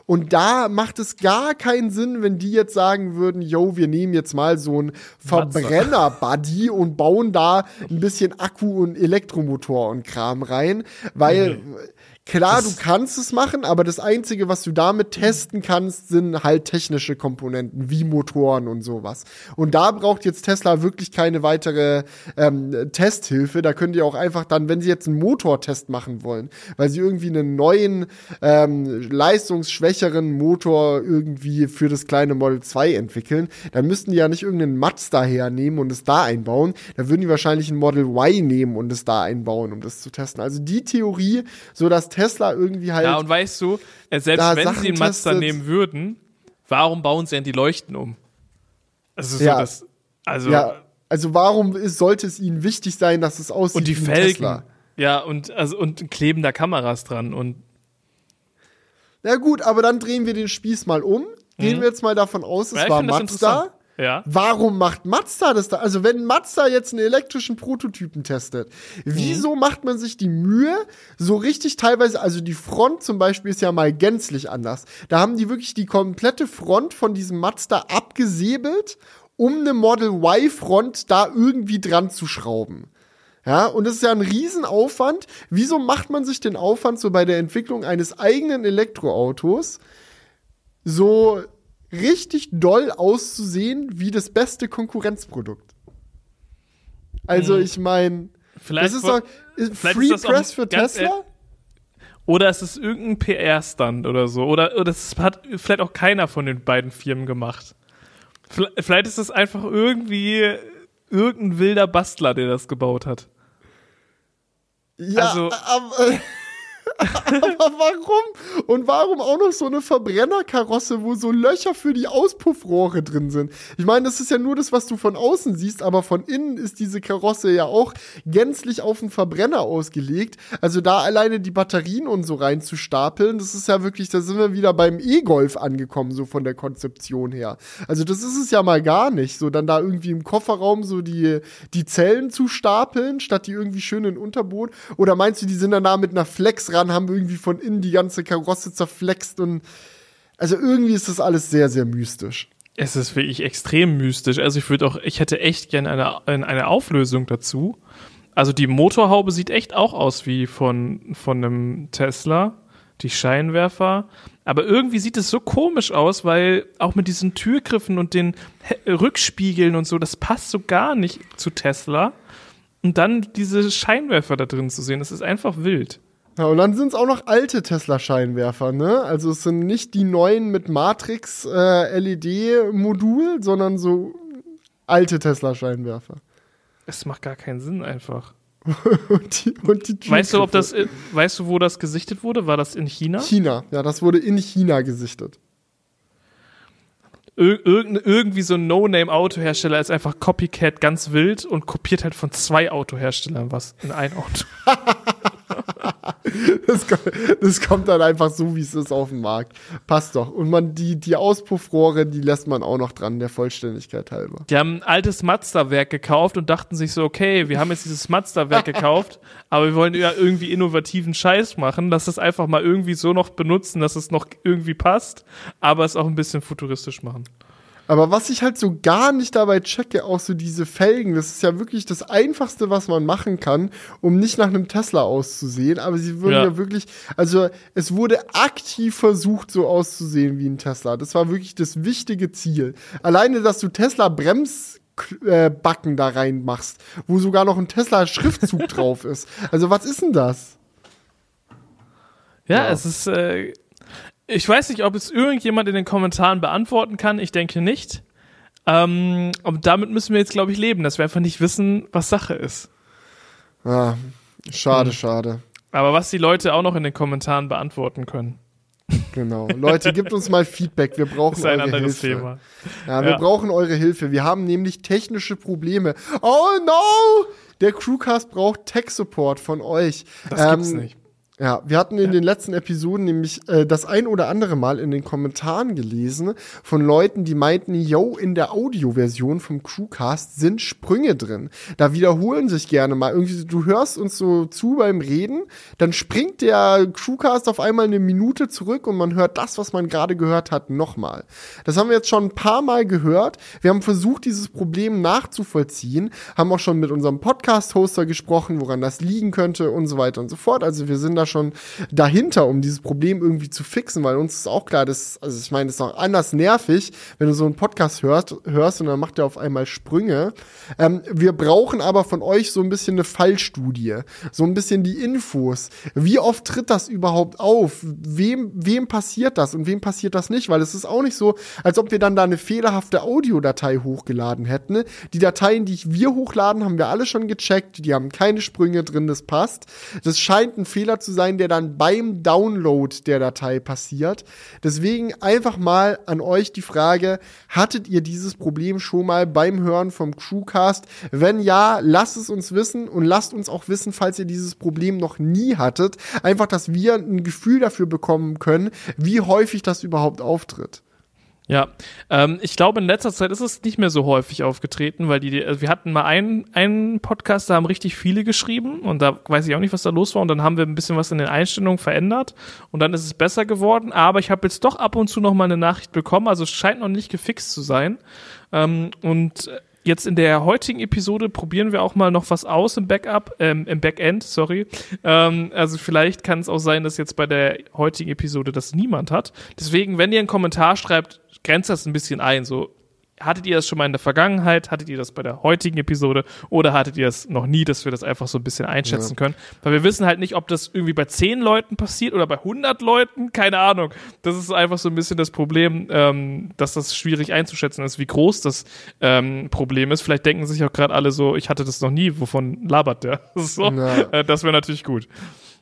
Und da macht es gar keinen Sinn, wenn die jetzt sagen würden, yo, wir nehmen jetzt mal so ein Verbrenner-Buddy und bauen da ein bisschen Akku und Elektromotor und Kram rein, weil klar, du kannst es machen, aber das Einzige, was du damit testen kannst, sind halt technische Komponenten wie Motoren und sowas. Und da braucht jetzt Tesla wirklich keine weitere ähm, Testhilfe. Da könnt ihr auch einfach dann, wenn sie jetzt einen Motortest machen wollen, weil sie irgendwie einen neuen, ähm, leistungsschwächeren Motor irgendwie für das kleine Model 2 entwickeln, dann müssten die ja nicht irgendeinen Mazda hernehmen und es da einbauen. Da würden die wahrscheinlich ein Model Y nehmen und es da einbauen, um das zu testen. Also die Theorie, so dass Tesla irgendwie halt ja, und weißt du, äh, selbst wenn Sachen sie einen Mazda testet. nehmen würden, warum bauen sie denn die Leuchten um? Das ist Ja. so das, also, Ja, also warum ist, sollte es ihnen wichtig sein, dass es aussieht und die wie ein Felgen. Tesla? Ja, und, also, und kleben da Kameras dran und Na gut, aber dann drehen wir den Spieß mal um. Gehen wir jetzt mal davon aus, es Mhm. Ja, war Mazda. Ja. Warum macht Mazda das da? Also wenn Mazda jetzt einen elektrischen Prototypen testet, wieso Mhm. macht man sich die Mühe, so richtig teilweise, also die Front zum Beispiel ist ja mal gänzlich anders. Da haben die wirklich die komplette Front von diesem Mazda abgesäbelt, um eine Model Y-Front da irgendwie dran zu schrauben. Ja, und das ist ja ein Riesenaufwand. Wieso macht man sich den Aufwand so bei der Entwicklung eines eigenen Elektroautos so richtig doll auszusehen wie das beste Konkurrenzprodukt? Also, Hm. ich meine, Vielleicht das ist doch vielleicht Free ist Press für Tesla? Oder es ist irgendein PR-Stand oder so. Oder, oder das hat vielleicht auch keiner von den beiden Firmen gemacht. Vielleicht ist es einfach irgendwie irgendein wilder Bastler, der das gebaut hat. Ja, Also- aber, aber warum? Und warum auch noch so eine Verbrennerkarosse, wo so Löcher für die Auspuffrohre drin sind? Ich meine, das ist ja nur das, was du von außen siehst, aber von innen ist diese Karosse ja auch gänzlich auf den Verbrenner ausgelegt. Also da alleine die Batterien und so reinzustapeln, das ist ja wirklich, da sind wir wieder beim E-Golf angekommen, so von der Konzeption her. Also das ist es ja mal gar nicht, so dann da irgendwie im Kofferraum so die, die Zellen zu stapeln, statt die irgendwie schön in den Unterboot. Oder meinst du, die sind dann da mit einer Flex ran, haben irgendwie von innen die ganze Karosse zerflext und also irgendwie ist das alles sehr, sehr mystisch. Es ist wirklich extrem mystisch. Also ich würde auch, ich hätte echt gerne eine, eine Auflösung dazu. Also die Motorhaube sieht echt auch aus wie von, von einem Tesla, die Scheinwerfer. Aber irgendwie sieht es so komisch aus, weil auch mit diesen Türgriffen und den Rückspiegeln und so, das passt so gar nicht zu Tesla. Und dann diese Scheinwerfer da drin zu sehen, das ist einfach wild. Ja, und dann sind es auch noch alte Tesla-Scheinwerfer, ne? Also es sind nicht die neuen mit Matrix-LED-Modul, sondern so alte Tesla-Scheinwerfer. Es macht gar keinen Sinn einfach. und die, und die Weißt du, ob das, äh, weißt du, wo das gesichtet wurde? War das in China? China, ja, das wurde in China gesichtet. Ir irgend, irgendwie so ein No-Name-Autohersteller ist einfach Copycat ganz wild und kopiert halt von zwei Autoherstellern was in ein Auto. Das, das kommt dann einfach so, wie es ist, auf den Markt. Passt doch. Und man, die, die Auspuffrohre, die lässt man auch noch dran, der Vollständigkeit halber. Die haben ein altes Mazda-Werk gekauft und dachten sich so, okay, wir haben jetzt dieses Mazda-Werk gekauft, aber wir wollen ja irgendwie innovativen Scheiß machen, lass es einfach mal irgendwie so noch benutzen, dass es noch irgendwie passt, aber es auch ein bisschen futuristisch machen. Aber was ich halt so gar nicht dabei checke, auch so diese Felgen, das ist ja wirklich das Einfachste, was man machen kann, um nicht nach einem Tesla auszusehen. Aber sie würden ja. Ja. wirklich, also es wurde aktiv versucht, so auszusehen wie ein Tesla. Das war wirklich das wichtige Ziel. Alleine, dass du Tesla Brems äh, Backen da reinmachst, wo sogar noch ein Tesla-Schriftzug drauf ist. Also was ist denn das? Ja, Ja. es ist, äh, ich weiß nicht, ob es irgendjemand in den Kommentaren beantworten kann. Ich denke nicht. Ähm, und damit müssen wir jetzt, glaube ich, leben, dass wir einfach nicht wissen, was Sache ist. Ah, schade, Hm. schade. Aber was die Leute auch noch in den Kommentaren beantworten können, Genau. Leute, gebt uns mal Feedback. Wir brauchen ist ein eure anderes Hilfe. Thema. Ja, wir Ja. brauchen eure Hilfe. Wir haben nämlich technische Probleme. Oh no! Der Crewcast braucht Tech-Support von euch. Das Ähm, gibt's nicht. Ja, wir hatten in den letzten Episoden nämlich äh, das ein oder andere Mal in den Kommentaren gelesen von Leuten, die meinten, yo, in der Audioversion vom Crewcast sind Sprünge drin. Da wiederholen sich gerne mal. Irgendwie, du hörst uns so zu beim Reden, dann springt der Crewcast auf einmal eine Minute zurück und man hört das, was man gerade gehört hat, nochmal. Das haben wir jetzt schon ein paar Mal gehört. Wir haben versucht, dieses Problem nachzuvollziehen, haben auch schon mit unserem Podcast-Hoster gesprochen, woran das liegen könnte und so weiter und so fort. Also wir sind da schon dahinter, um dieses Problem irgendwie zu fixen, weil uns ist auch klar, dass, also ich meine, das ist auch anders nervig, wenn du so einen Podcast hörst, hörst und dann macht er auf einmal Sprünge. Ähm, wir brauchen aber von euch so ein bisschen eine Fallstudie, so ein bisschen die Infos. Wie oft tritt das überhaupt auf? Wem, wem passiert das und wem passiert das nicht? Weil es ist auch nicht so, als ob wir dann da eine fehlerhafte Audiodatei hochgeladen hätten. Die Dateien, die wir hochladen, haben wir alle schon gecheckt. Die haben keine Sprünge drin, das passt. Das scheint ein Fehler zu sein, der dann beim Download der Datei passiert. Deswegen einfach mal an euch die Frage, hattet ihr dieses Problem schon mal beim Hören vom Crewcast? Wenn ja, lasst es uns wissen und lasst uns auch wissen, falls ihr dieses Problem noch nie hattet. Einfach, dass wir ein Gefühl dafür bekommen können, wie häufig das überhaupt auftritt. Ja, ähm, ich glaube, in letzter Zeit ist es nicht mehr so häufig aufgetreten, weil die, also wir hatten mal einen, einen Podcast, da haben richtig viele geschrieben und da weiß ich auch nicht, was da los war und dann haben wir ein bisschen was in den Einstellungen verändert und dann ist es besser geworden, aber ich habe jetzt doch ab und zu noch mal eine Nachricht bekommen, also es scheint noch nicht gefixt zu sein ähm, und Jetzt in der heutigen Episode probieren wir auch mal noch was aus im Backup, ähm, im Backend, sorry. Ähm, also vielleicht kann es auch sein, dass jetzt bei der heutigen Episode das niemand hat. Deswegen, wenn ihr einen Kommentar schreibt, grenzt das ein bisschen ein. So, hattet ihr das schon mal in der Vergangenheit? Hattet ihr das bei der heutigen Episode? Oder hattet ihr das noch nie, dass wir das einfach so ein bisschen einschätzen ja. können? Weil wir wissen halt nicht, ob das irgendwie bei 10 Leuten passiert oder bei 100 Leuten. Keine Ahnung. Das ist einfach so ein bisschen das Problem, ähm, dass das schwierig einzuschätzen ist, wie groß das ähm, Problem ist. Vielleicht denken sich auch gerade alle so, ich hatte das noch nie. Wovon labert der? So, ja. äh, das wäre natürlich gut.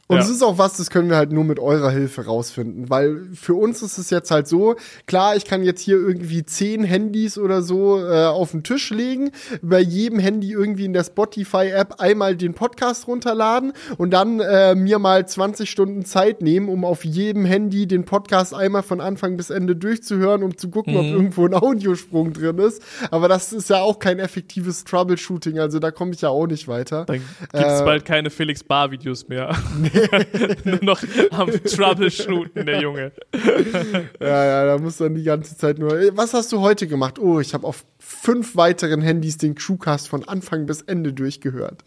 Und es ist auch was, das können wir halt nur mit eurer Hilfe rausfinden, weil für uns ist es jetzt halt so, klar, ich kann jetzt hier irgendwie zehn Handys oder so äh, auf den Tisch legen, bei jedem Handy irgendwie in der Spotify-App einmal den Podcast runterladen und dann äh, mir mal 20 Stunden Zeit nehmen, um auf jedem Handy den Podcast einmal von Anfang bis Ende durchzuhören, um zu gucken, mhm. ob irgendwo ein Audiosprung drin ist. Aber das ist ja auch kein effektives Troubleshooting, also da komme ich ja auch nicht weiter. Dann gibt's äh, bald keine Felix Bar-Videos mehr. Nee. Nur noch am Troubleshooten, der Junge. ja, ja, da muss dann die ganze Zeit nur. Was hast du heute gemacht? Oh, ich habe auf fünf weiteren Handys den Crewcast von Anfang bis Ende durchgehört.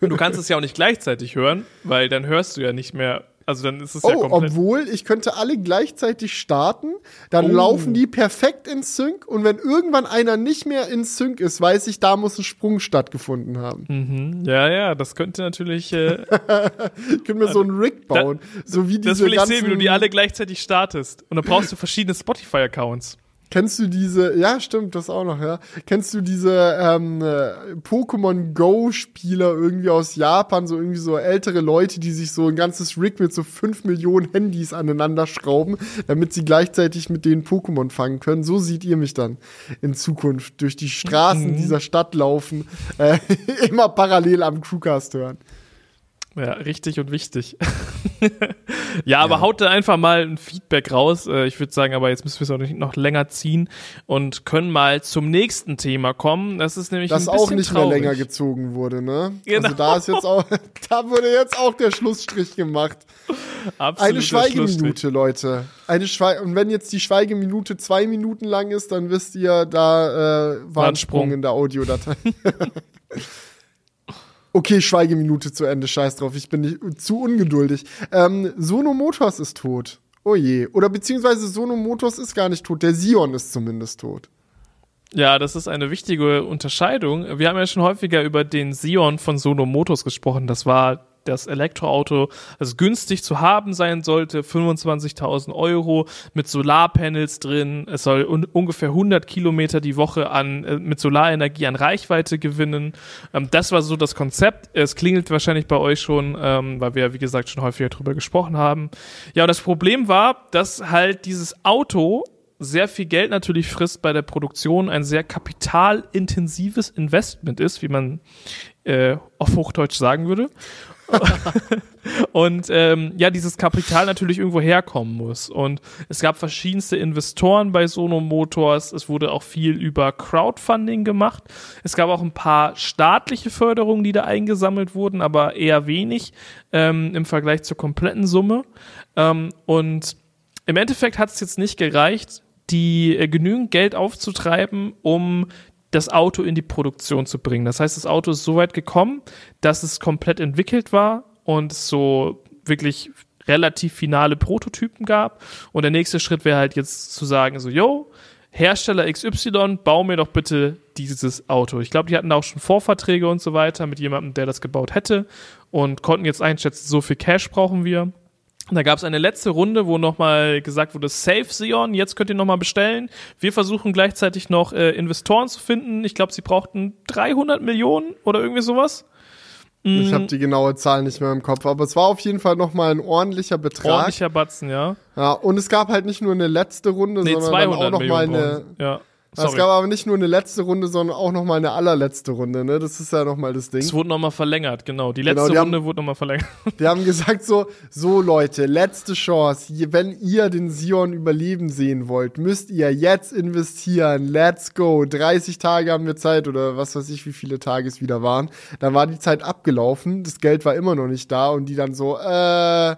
Du kannst es ja auch nicht gleichzeitig hören, weil dann hörst du ja nicht mehr also dann ist es oh, ja komplett. Obwohl, ich könnte alle gleichzeitig starten, dann oh. laufen die perfekt in Sync und wenn irgendwann einer nicht mehr in Sync ist, weiß ich, da muss ein Sprung stattgefunden haben. Mhm. Ja, ja, das könnte natürlich. Äh, ich könnte mir so einen Rig bauen. Da, so wie diese das will ich sehen, wie du die alle gleichzeitig startest. Und dann brauchst du verschiedene Spotify-Accounts. Kennst du diese, ja, stimmt, das auch noch, ja. Kennst du diese ähm, äh, Pokémon Go-Spieler irgendwie aus Japan, so irgendwie so ältere Leute, die sich so ein ganzes Rig mit so fünf Millionen Handys aneinander schrauben, damit sie gleichzeitig mit denen Pokémon fangen können? So seht ihr mich dann in Zukunft durch die Straßen mhm. dieser Stadt laufen, äh, immer parallel am Crewcast hören. Ja, richtig und wichtig. ja, aber ja. haut da einfach mal ein Feedback raus. Äh, ich würde sagen, aber jetzt müssen wir es auch nicht noch länger ziehen und können mal zum nächsten Thema kommen. Das ist nämlich das ein auch nicht traurig. mehr länger gezogen wurde, ne? Genau. Also da ist jetzt auch, da wurde jetzt auch der Schlussstrich gemacht. Absolut Eine Schweigeminute, Leute. Eine Schweige und wenn jetzt die Schweigeminute zwei Minuten lang ist, dann wisst ihr, da äh, war ein Sprung in der Audiodatei. Okay, Schweigeminute zu Ende, scheiß drauf, ich bin nicht, zu ungeduldig. Ähm, Sono Motors ist tot. Oh je. Oder beziehungsweise Sono Motors ist gar nicht tot, der Sion ist zumindest tot. Ja, das ist eine wichtige Unterscheidung. Wir haben ja schon häufiger über den Sion von Sono Motors gesprochen. Das war das Elektroauto, das günstig zu haben sein sollte, 25.000 Euro mit Solarpanels drin. Es soll un ungefähr 100 Kilometer die Woche an äh, mit Solarenergie an Reichweite gewinnen. Ähm, das war so das Konzept. Es klingelt wahrscheinlich bei euch schon, ähm, weil wir ja wie gesagt schon häufiger drüber gesprochen haben. Ja, und das Problem war, dass halt dieses Auto sehr viel Geld natürlich frisst bei der Produktion, ein sehr kapitalintensives Investment ist, wie man äh, auf Hochdeutsch sagen würde. und ähm, ja, dieses Kapital natürlich irgendwo herkommen muss. Und es gab verschiedenste Investoren bei Sono Motors. Es wurde auch viel über Crowdfunding gemacht. Es gab auch ein paar staatliche Förderungen, die da eingesammelt wurden, aber eher wenig ähm, im Vergleich zur kompletten Summe. Ähm, und im Endeffekt hat es jetzt nicht gereicht, die äh, genügend Geld aufzutreiben, um das Auto in die Produktion zu bringen. Das heißt, das Auto ist so weit gekommen, dass es komplett entwickelt war und so wirklich relativ finale Prototypen gab. Und der nächste Schritt wäre halt jetzt zu sagen, so, yo, Hersteller XY, bau mir doch bitte dieses Auto. Ich glaube, die hatten auch schon Vorverträge und so weiter mit jemandem, der das gebaut hätte und konnten jetzt einschätzen, so viel Cash brauchen wir. Da gab es eine letzte Runde, wo nochmal gesagt wurde, Save Sion, jetzt könnt ihr nochmal bestellen. Wir versuchen gleichzeitig noch äh, Investoren zu finden. Ich glaube, sie brauchten 300 Millionen oder irgendwie sowas. Ich mhm. habe die genaue Zahl nicht mehr im Kopf, aber es war auf jeden Fall nochmal ein ordentlicher Betrag. Ordentlicher Batzen, ja. Ja, und es gab halt nicht nur eine letzte Runde, nee, sondern dann auch nochmal eine. Ja. Sorry. Es gab aber nicht nur eine letzte Runde, sondern auch noch mal eine allerletzte Runde, ne? Das ist ja noch mal das Ding. Es wurde noch mal verlängert, genau. Die letzte genau, die Runde haben, wurde noch mal verlängert. Die haben gesagt so, so Leute, letzte Chance. Wenn ihr den Sion überleben sehen wollt, müsst ihr jetzt investieren. Let's go. 30 Tage haben wir Zeit oder was weiß ich, wie viele Tage es wieder waren. Da war die Zeit abgelaufen. Das Geld war immer noch nicht da und die dann so, äh, ja,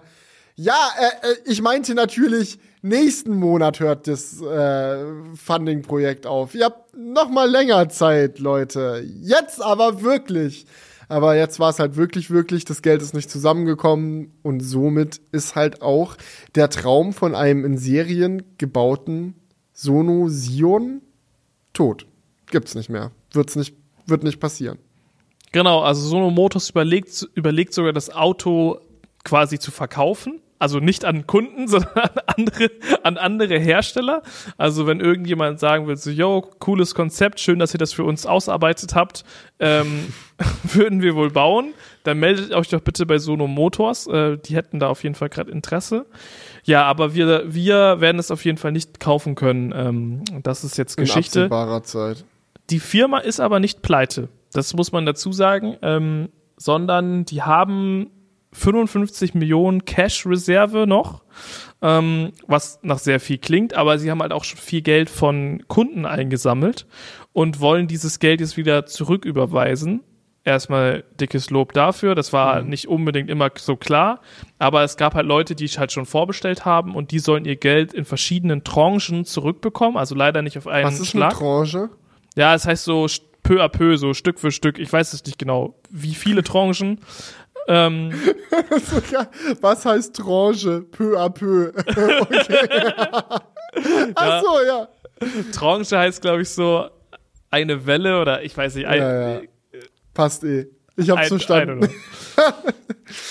äh, äh ich meinte natürlich, nächsten Monat hört das äh, Funding-Projekt auf. Ihr habt noch mal länger Zeit, Leute. Jetzt aber wirklich. Aber jetzt war es halt wirklich, wirklich, das Geld ist nicht zusammengekommen und somit ist halt auch der Traum von einem in Serien gebauten Sono Sion tot. Gibt's nicht mehr. Wird's nicht, wird nicht passieren. Genau, also Sono Motors überlegt, überlegt sogar das Auto quasi zu verkaufen also nicht an Kunden, sondern an andere, an andere Hersteller. Also wenn irgendjemand sagen will, so, yo, cooles Konzept, schön, dass ihr das für uns ausarbeitet habt, ähm, würden wir wohl bauen, dann meldet euch doch bitte bei Sono Motors. Äh, die hätten da auf jeden Fall gerade Interesse. Ja, aber wir, wir werden es auf jeden Fall nicht kaufen können. Ähm, das ist jetzt Geschichte. In absehbarer Zeit. Die Firma ist aber nicht pleite. Das muss man dazu sagen. Ähm, sondern die haben 55 Millionen Cash-Reserve noch, ähm, was nach sehr viel klingt, aber sie haben halt auch schon viel Geld von Kunden eingesammelt und wollen dieses Geld jetzt wieder zurücküberweisen. Erstmal dickes Lob dafür. Das war mhm. nicht unbedingt immer so klar, aber es gab halt Leute, die halt schon vorbestellt haben und die sollen ihr Geld in verschiedenen Tranchen zurückbekommen, also leider nicht auf einen Was ist Schlag. Eine Tranche? Ja, es das heißt so peu à peu, so Stück für Stück. Ich weiß es nicht genau, wie viele Tranchen, ähm, Was heißt Tranche? Peu à peu. okay. Ach so, ja. Tranche heißt, glaube ich, so eine Welle oder ich weiß nicht. Ein, ja, ja. Passt eh. Ich hab's ein, verstanden.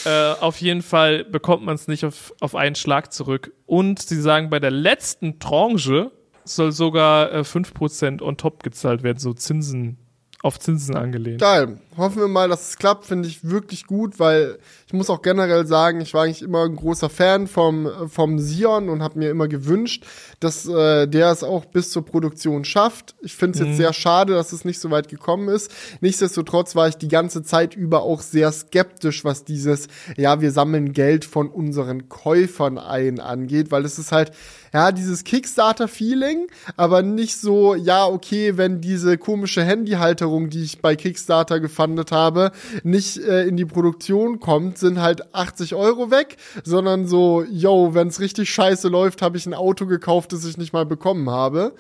äh, auf jeden Fall bekommt man es nicht auf, auf einen Schlag zurück. Und sie sagen, bei der letzten Tranche soll sogar äh, 5% on top gezahlt werden, so Zinsen auf Zinsen angelehnt. Geil. Hoffen wir mal, dass es klappt, finde ich wirklich gut, weil ich muss auch generell sagen, ich war eigentlich immer ein großer Fan vom, vom Sion und habe mir immer gewünscht, dass äh, der es auch bis zur Produktion schafft. Ich finde es mhm. jetzt sehr schade, dass es nicht so weit gekommen ist. Nichtsdestotrotz war ich die ganze Zeit über auch sehr skeptisch, was dieses, ja, wir sammeln Geld von unseren Käufern ein angeht, weil es ist halt, ja, dieses Kickstarter-Feeling, aber nicht so, ja, okay, wenn diese komische Handyhalterung, die ich bei Kickstarter gefundet habe, nicht äh, in die Produktion kommt, sind halt 80 Euro weg, sondern so, yo, wenn es richtig scheiße läuft, habe ich ein Auto gekauft, das ich nicht mal bekommen habe.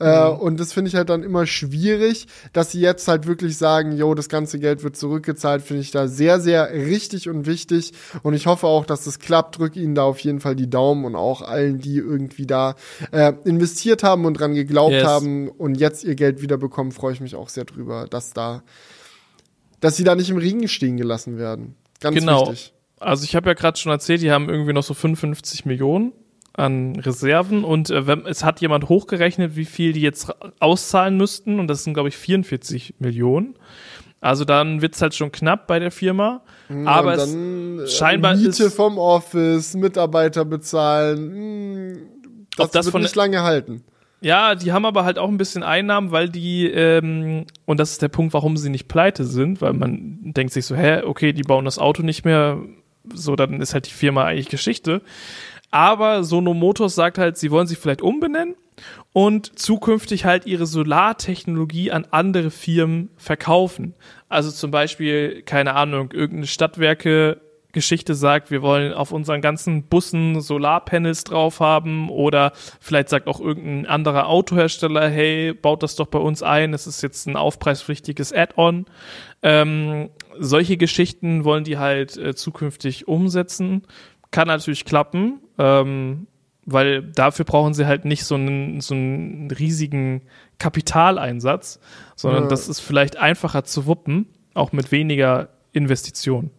Äh, mhm. Äh, und das finde ich halt dann immer schwierig, dass sie jetzt halt wirklich sagen, yo, das ganze Geld wird zurückgezahlt, finde ich da sehr, sehr richtig und wichtig. Und ich hoffe auch, dass das klappt. Drück ihnen da auf jeden Fall die Daumen und auch allen, die irgendwie da äh, investiert haben und dran geglaubt yes. haben und jetzt ihr Geld wieder bekommen, freue ich mich auch sehr drüber, dass da, dass sie da nicht im Regen stehen gelassen werden. Ganz genau. wichtig. Also ich habe ja gerade schon erzählt, die haben irgendwie noch so 55 Millionen an Reserven und äh, wenn, es hat jemand hochgerechnet, wie viel die jetzt auszahlen müssten und das sind glaube ich 44 Millionen. Also dann wird's halt schon knapp bei der Firma. Mhm, aber es äh, scheinbar Miete ist vom Office, Mitarbeiter bezahlen. Mh, hm, das, das wird von, nicht lange halten. Ja, die haben aber halt auch ein bisschen Einnahmen, weil die, ähm, und das ist der Punkt, warum sie nicht pleite sind, weil man denkt sich so, hä, okay, die bauen das Auto nicht mehr, so, dann ist halt die Firma eigentlich Geschichte. Aber Sono Motors sagt halt, sie wollen sich vielleicht umbenennen und zukünftig halt ihre Solartechnologie an andere Firmen verkaufen. Also zum Beispiel, keine Ahnung, irgendeine Stadtwerke Geschichte sagt, wir wollen auf unseren ganzen Bussen Solarpanels drauf haben oder vielleicht sagt auch irgendein anderer Autohersteller, hey, baut das doch bei uns ein, es ist jetzt ein aufpreispflichtiges Add-on. Ähm, solche Geschichten wollen die halt äh, zukünftig umsetzen. Kann natürlich klappen, ähm, weil dafür brauchen sie halt nicht so einen, so einen riesigen Kapitaleinsatz, sondern ja. das ist vielleicht einfacher zu wuppen, auch mit weniger Investitionen.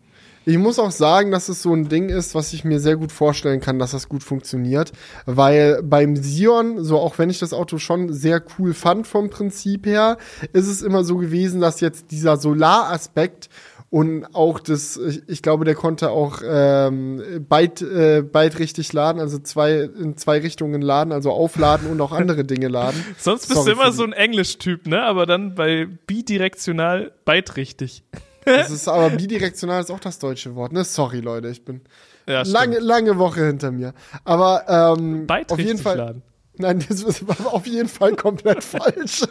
Ich muss auch sagen, dass es so ein Ding ist, was ich mir sehr gut vorstellen kann, dass das gut funktioniert. Weil beim Sion, so auch wenn ich das Auto schon sehr cool fand vom Prinzip her, ist es immer so gewesen, dass jetzt dieser Solaraspekt und auch das, ich, ich glaube, der konnte auch ähm, byte, äh, byte richtig laden, also zwei in zwei Richtungen laden, also aufladen und auch andere Dinge laden. Sonst bist Sorry du immer so ein Englisch-Typ, ne? Aber dann bei bidirektional byte richtig. Das ist aber bidirektional ist auch das deutsche Wort, ne? Sorry, Leute, ich bin ja, lange, lange Woche hinter mir. Aber ähm, auf jeden Fall. Laden. Nein, das war auf jeden Fall komplett falsch.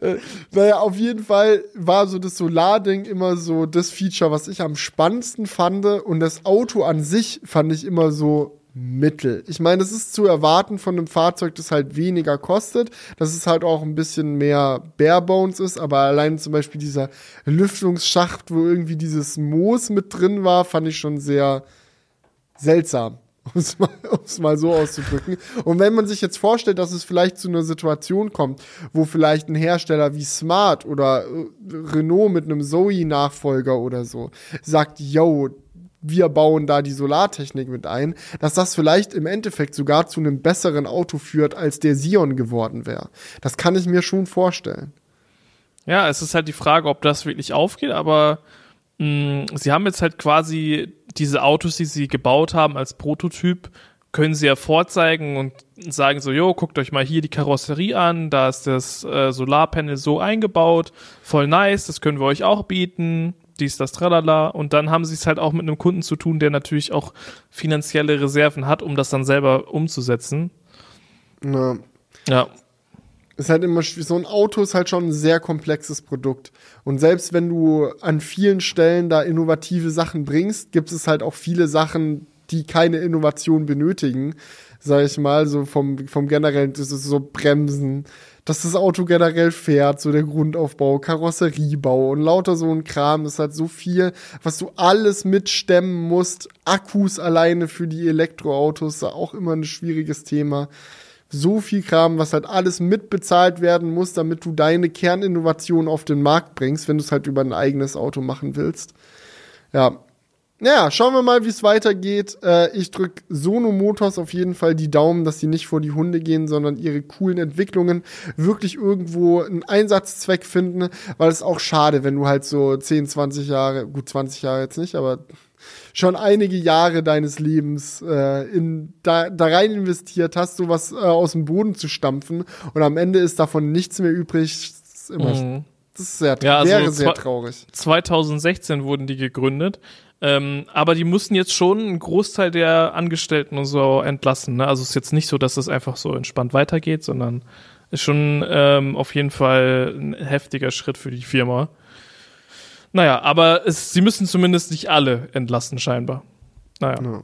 Äh, naja, auf jeden Fall war so das Solarding immer so das Feature, was ich am spannendsten fand. Und das Auto an sich fand ich immer so mittel. Ich meine, es ist zu erwarten von einem Fahrzeug, das halt weniger kostet, dass es halt auch ein bisschen mehr Barebones ist, aber allein zum Beispiel dieser Lüftungsschacht, wo irgendwie dieses Moos mit drin war, fand ich schon sehr seltsam um es mal, mal so auszudrücken. Und wenn man sich jetzt vorstellt, dass es vielleicht zu einer Situation kommt, wo vielleicht ein Hersteller wie Smart oder äh, Renault mit einem Zoe-Nachfolger oder so sagt, yo, wir bauen da die Solartechnik mit ein, dass das vielleicht im Endeffekt sogar zu einem besseren Auto führt, als der Sion geworden wäre. Das kann ich mir schon vorstellen. Ja, es ist halt die Frage, ob das wirklich aufgeht, aber mh, mm, sie haben jetzt halt quasi diese Autos, die sie gebaut haben als Prototyp, können sie ja vorzeigen und sagen so, jo, guckt euch mal hier die Karosserie an, da ist das äh, Solarpanel so eingebaut, voll nice, das können wir euch auch bieten, dies, das, tralala. Und dann haben sie es halt auch mit einem Kunden zu tun, der natürlich auch finanzielle Reserven hat, um das dann selber umzusetzen. Ja. Ja. Ist halt immer, so ein Auto ist halt schon ein sehr komplexes Produkt. Und selbst wenn du an vielen Stellen da innovative Sachen bringst, gibt es halt auch viele Sachen, die keine Innovation benötigen. Sag ich mal, so vom, vom generellen, das ist so Bremsen, dass das Auto generell fährt, so der Grundaufbau, Karosseriebau und lauter so ein Kram. Ist halt so viel, was du alles mitstemmen musst. Akkus alleine für die Elektroautos, ist auch immer ein schwieriges Thema so viel Kram, was halt alles mitbezahlt werden muss, damit du deine Kerninnovation auf den Markt bringst, wenn du es halt über ein eigenes Auto machen willst. Ja. Naja, schauen wir mal, wie es weitergeht. Äh, ich drücke Sono Motors auf jeden Fall die Daumen, dass sie nicht vor die Hunde gehen, sondern ihre coolen Entwicklungen wirklich irgendwo einen Einsatzzweck finden, weil es auch schade, wenn du halt so 10, 20 Jahre, gut 20 Jahre jetzt nicht, aber schon einige Jahre deines Lebens äh, in, da, da rein investiert hast, sowas äh, aus dem Boden zu stampfen und am Ende ist davon nichts mehr übrig. Das ist immer, mhm. das ist sehr, ja, also wäre sehr traurig. 2016 wurden die gegründet. Ähm, aber die mussten jetzt schon einen Großteil der Angestellten und so entlassen. Ne? Also es ist jetzt nicht so, dass es einfach so entspannt weitergeht, sondern ist schon ähm, auf jeden Fall ein heftiger Schritt für die Firma. Naja, aber es, sie müssen zumindest nicht alle entlassen, scheinbar. Naja. Ja.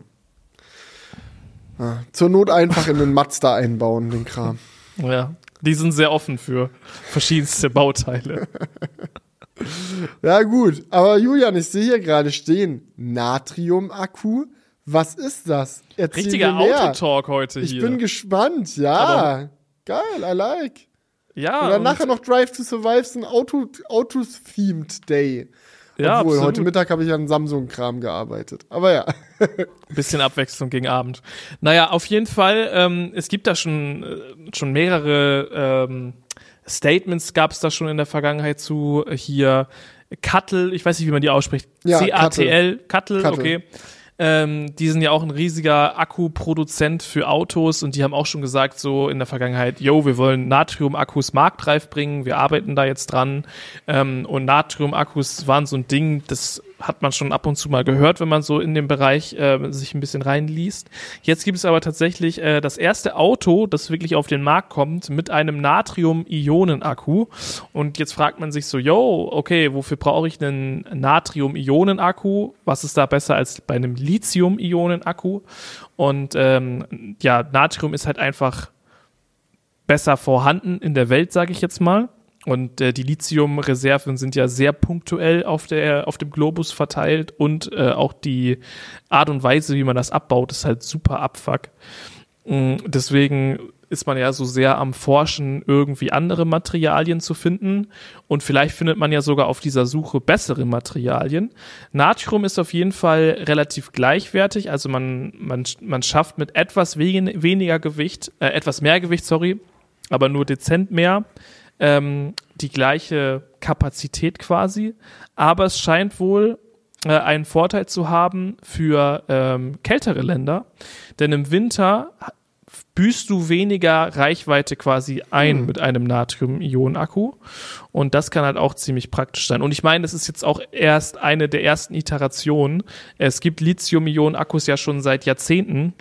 Ja, zur Not einfach in den Mazda einbauen, den Kram. Ja, die sind sehr offen für verschiedenste Bauteile. ja, gut. Aber Julian, ich sehe hier gerade stehen: Natrium-Akku. Was ist das? Erzähl Richtiger Autotalk heute ich hier. Ich bin gespannt, ja. Aber Geil, I like. Ja. Und dann nachher noch Drive to Survive, ein Auto, Autos-themed Day. Ja, Obwohl, absolut. heute Mittag habe ich an Samsung-Kram gearbeitet. Aber ja. Bisschen Abwechslung gegen Abend. Naja, auf jeden Fall, ähm, es gibt da schon, äh, schon mehrere ähm, Statements gab es da schon in der Vergangenheit zu. Hier Cuttle, ich weiß nicht, wie man die ausspricht. Ja, C-A-T-L, Cuttle, okay. Ähm, die sind ja auch ein riesiger Akkuproduzent für Autos und die haben auch schon gesagt, so in der Vergangenheit, yo, wir wollen Natrium-Akkus marktreif bringen, wir arbeiten da jetzt dran. Ähm, und Natrium-Akkus waren so ein Ding, das hat man schon ab und zu mal gehört, wenn man so in dem Bereich äh, sich ein bisschen reinliest. Jetzt gibt es aber tatsächlich äh, das erste Auto, das wirklich auf den Markt kommt, mit einem Natrium-Ionen-Akku. Und jetzt fragt man sich so, yo, okay, wofür brauche ich einen Natrium-Ionen-Akku? Was ist da besser als bei einem Lithium-Ionen-Akku? Und ähm, ja, Natrium ist halt einfach besser vorhanden in der Welt, sage ich jetzt mal. Und äh, die Lithium-Reserven sind ja sehr punktuell auf, der, auf dem Globus verteilt und äh, auch die Art und Weise, wie man das abbaut, ist halt super abfuck. Mm, deswegen ist man ja so sehr am Forschen, irgendwie andere Materialien zu finden. Und vielleicht findet man ja sogar auf dieser Suche bessere Materialien. Natrium ist auf jeden Fall relativ gleichwertig. Also man, man, man schafft mit etwas wen weniger Gewicht, äh, etwas mehr Gewicht, sorry, aber nur dezent mehr, ähm, die gleiche Kapazität quasi. Aber es scheint wohl äh, einen Vorteil zu haben für ähm, kältere Länder. Denn im Winter büßt du weniger Reichweite quasi ein hm. mit einem Natrium-Ionen-Akku. Und das kann halt auch ziemlich praktisch sein. Und ich meine, das ist jetzt auch erst eine der ersten Iterationen. Es gibt Lithium-Ionen-Akkus ja schon seit Jahrzehnten.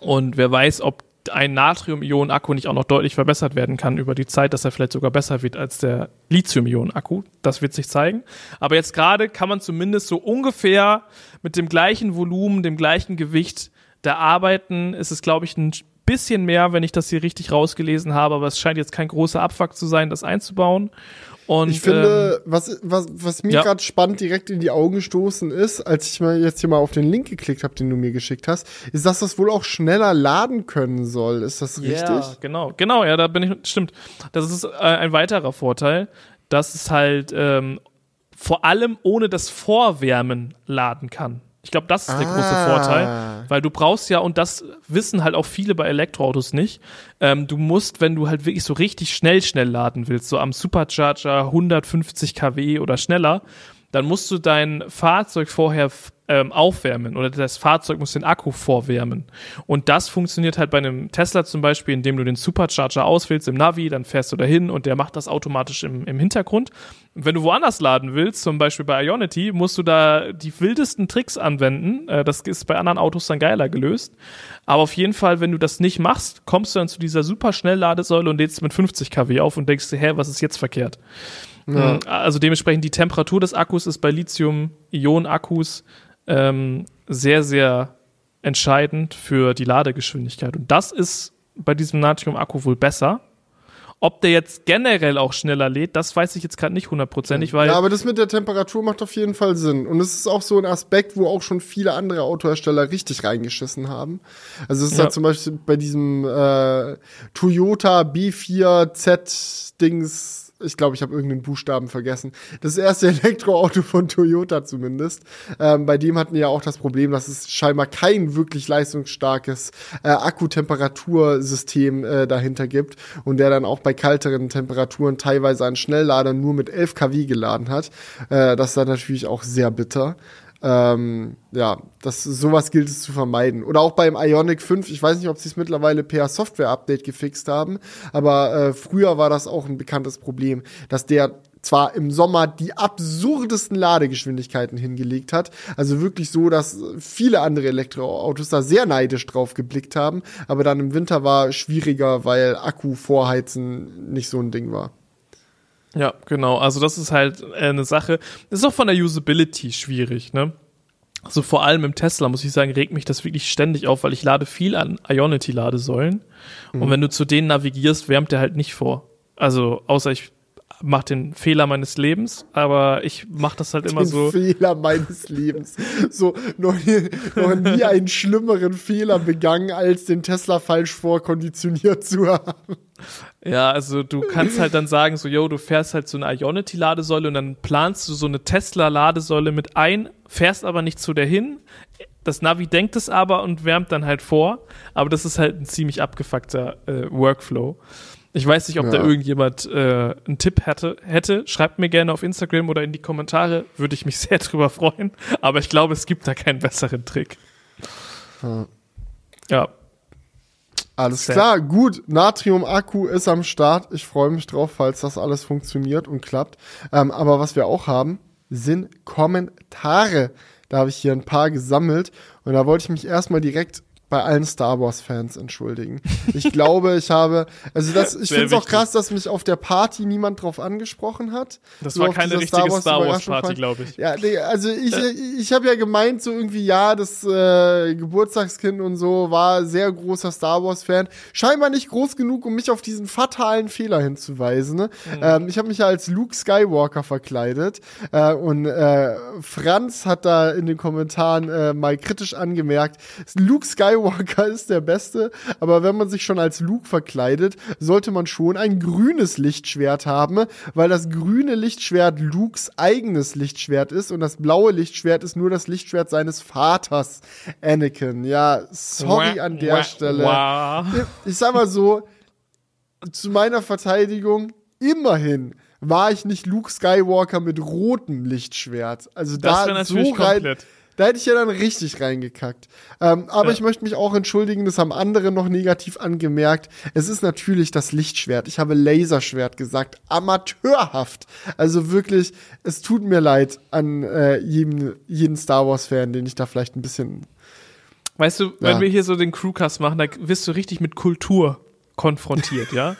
Und wer weiß, ob ein Natrium-Ionen-Akku nicht auch noch deutlich verbessert werden kann über die Zeit, dass er vielleicht sogar besser wird als der Lithium-Ionen-Akku. Das wird sich zeigen. Aber jetzt gerade kann man zumindest so ungefähr mit dem gleichen Volumen, dem gleichen Gewicht da arbeiten. Es ist, glaube ich, ein bisschen mehr, wenn ich das hier richtig rausgelesen habe, aber es scheint jetzt kein großer Abfuck zu sein, das einzubauen. Und, ich finde, ähm, was, was, was mir ja. gerade spannend direkt in die Augen gestoßen ist, als ich mal jetzt hier mal auf den Link geklickt habe, den du mir geschickt hast, ist, dass das wohl auch schneller laden können soll. Ist das richtig? Ja, genau, genau, ja, da bin ich, stimmt. Das ist äh, ein weiterer Vorteil, dass es halt ähm, vor allem ohne das Vorwärmen laden kann. Ich glaube, das ist der ah. große Vorteil, weil du brauchst ja, und das wissen halt auch viele bei Elektroautos nicht, ähm, du musst, wenn du halt wirklich so richtig schnell, schnell laden willst, so am Supercharger 150 kW oder schneller, dann musst du dein Fahrzeug vorher ähm, aufwärmen oder das Fahrzeug muss den Akku vorwärmen. Und das funktioniert halt bei einem Tesla zum Beispiel, indem du den Supercharger auswählst im Navi, dann fährst du dahin und der macht das automatisch im, im Hintergrund. Und wenn du woanders laden willst, zum Beispiel bei Ionity, musst du da die wildesten Tricks anwenden. Äh, das ist bei anderen Autos dann geiler gelöst. Aber auf jeden Fall, wenn du das nicht machst, kommst du dann zu dieser super Schnellladesäule und lädst mit 50 kW auf und denkst dir, hä, was ist jetzt verkehrt? Ja. Hm, also dementsprechend die Temperatur des Akkus ist bei Lithium-Ionen-Akkus ähm, sehr, sehr entscheidend für die Ladegeschwindigkeit. Und das ist bei diesem Natrium-Akku wohl besser. Ob der jetzt generell auch schneller lädt, das weiß ich jetzt gerade nicht hundertprozentig, weil. Ja, aber das mit der Temperatur macht auf jeden Fall Sinn. Und es ist auch so ein Aspekt, wo auch schon viele andere Autohersteller richtig reingeschissen haben. Also es ist ja. halt zum Beispiel bei diesem äh, Toyota B4Z-Dings ich glaube, ich habe irgendeinen Buchstaben vergessen. Das erste Elektroauto von Toyota zumindest. Ähm, bei dem hatten wir ja auch das Problem, dass es scheinbar kein wirklich leistungsstarkes äh, Akkutemperatursystem äh, dahinter gibt und der dann auch bei kalteren Temperaturen teilweise einen Schnelllader nur mit 11 kW geladen hat. Äh, das ist dann natürlich auch sehr bitter. Ähm, ja, das, sowas gilt es zu vermeiden. Oder auch beim Ionic 5, ich weiß nicht, ob sie es mittlerweile per Software-Update gefixt haben, aber äh, früher war das auch ein bekanntes Problem, dass der zwar im Sommer die absurdesten Ladegeschwindigkeiten hingelegt hat, also wirklich so, dass viele andere Elektroautos da sehr neidisch drauf geblickt haben, aber dann im Winter war schwieriger, weil Akku vorheizen nicht so ein Ding war. Ja, genau. Also das ist halt äh, eine Sache. Das ist auch von der Usability schwierig, ne? Also vor allem im Tesla, muss ich sagen, regt mich das wirklich ständig auf, weil ich lade viel an Ionity-Ladesäulen. Mhm. Und wenn du zu denen navigierst, wärmt der halt nicht vor. Also, außer ich mache den Fehler meines Lebens, aber ich mache das halt immer den so. Fehler meines Lebens. So, noch nie, noch nie einen schlimmeren Fehler begangen, als den Tesla falsch vorkonditioniert zu haben. Ja, also du kannst halt dann sagen, so, yo, du fährst halt so eine Ionity-Ladesäule und dann planst du so eine Tesla-Ladesäule mit ein, fährst aber nicht zu der hin. Das Navi denkt es aber und wärmt dann halt vor. Aber das ist halt ein ziemlich abgefuckter äh, Workflow. Ich weiß nicht, ob ja. da irgendjemand äh, einen Tipp hätte, hätte. Schreibt mir gerne auf Instagram oder in die Kommentare. Würde ich mich sehr drüber freuen. Aber ich glaube, es gibt da keinen besseren Trick. Hm. Ja. Alles sehr. klar, gut. Natrium-Akku ist am Start. Ich freue mich drauf, falls das alles funktioniert und klappt. Ähm, aber was wir auch haben, sind Kommentare. Da habe ich hier ein paar gesammelt und da wollte ich mich erstmal direkt bei allen Star Wars Fans entschuldigen. Ich glaube, ich habe, also das, ich finde es auch krass, dass mich auf der Party niemand drauf angesprochen hat. Das so war keine richtige Star Wars, Star Wars Party, glaube ich. Ja, nee, also ich, ich habe ja gemeint so irgendwie, ja, das äh, Geburtstagskind und so war sehr großer Star Wars Fan. Scheinbar nicht groß genug, um mich auf diesen fatalen Fehler hinzuweisen. Ne? Mhm. Ähm, ich habe mich ja als Luke Skywalker verkleidet äh, und äh, Franz hat da in den Kommentaren äh, mal kritisch angemerkt, Luke Skywalker Skywalker ist der Beste, aber wenn man sich schon als Luke verkleidet, sollte man schon ein grünes Lichtschwert haben, weil das grüne Lichtschwert Lukes eigenes Lichtschwert ist und das blaue Lichtschwert ist nur das Lichtschwert seines Vaters, Anakin. Ja, sorry an der Stelle. Ich sag mal so, zu meiner Verteidigung, immerhin war ich nicht Luke Skywalker mit rotem Lichtschwert. Also das da so rein, komplett. Da hätte ich ja dann richtig reingekackt. Ähm, aber ja. ich möchte mich auch entschuldigen, das haben andere noch negativ angemerkt. Es ist natürlich das Lichtschwert. Ich habe Laserschwert gesagt. Amateurhaft. Also wirklich, es tut mir leid an äh, jedem, jeden Star Wars-Fan, den ich da vielleicht ein bisschen. Weißt du, ja. wenn wir hier so den Crewcast machen, da wirst du richtig mit Kultur konfrontiert, ja?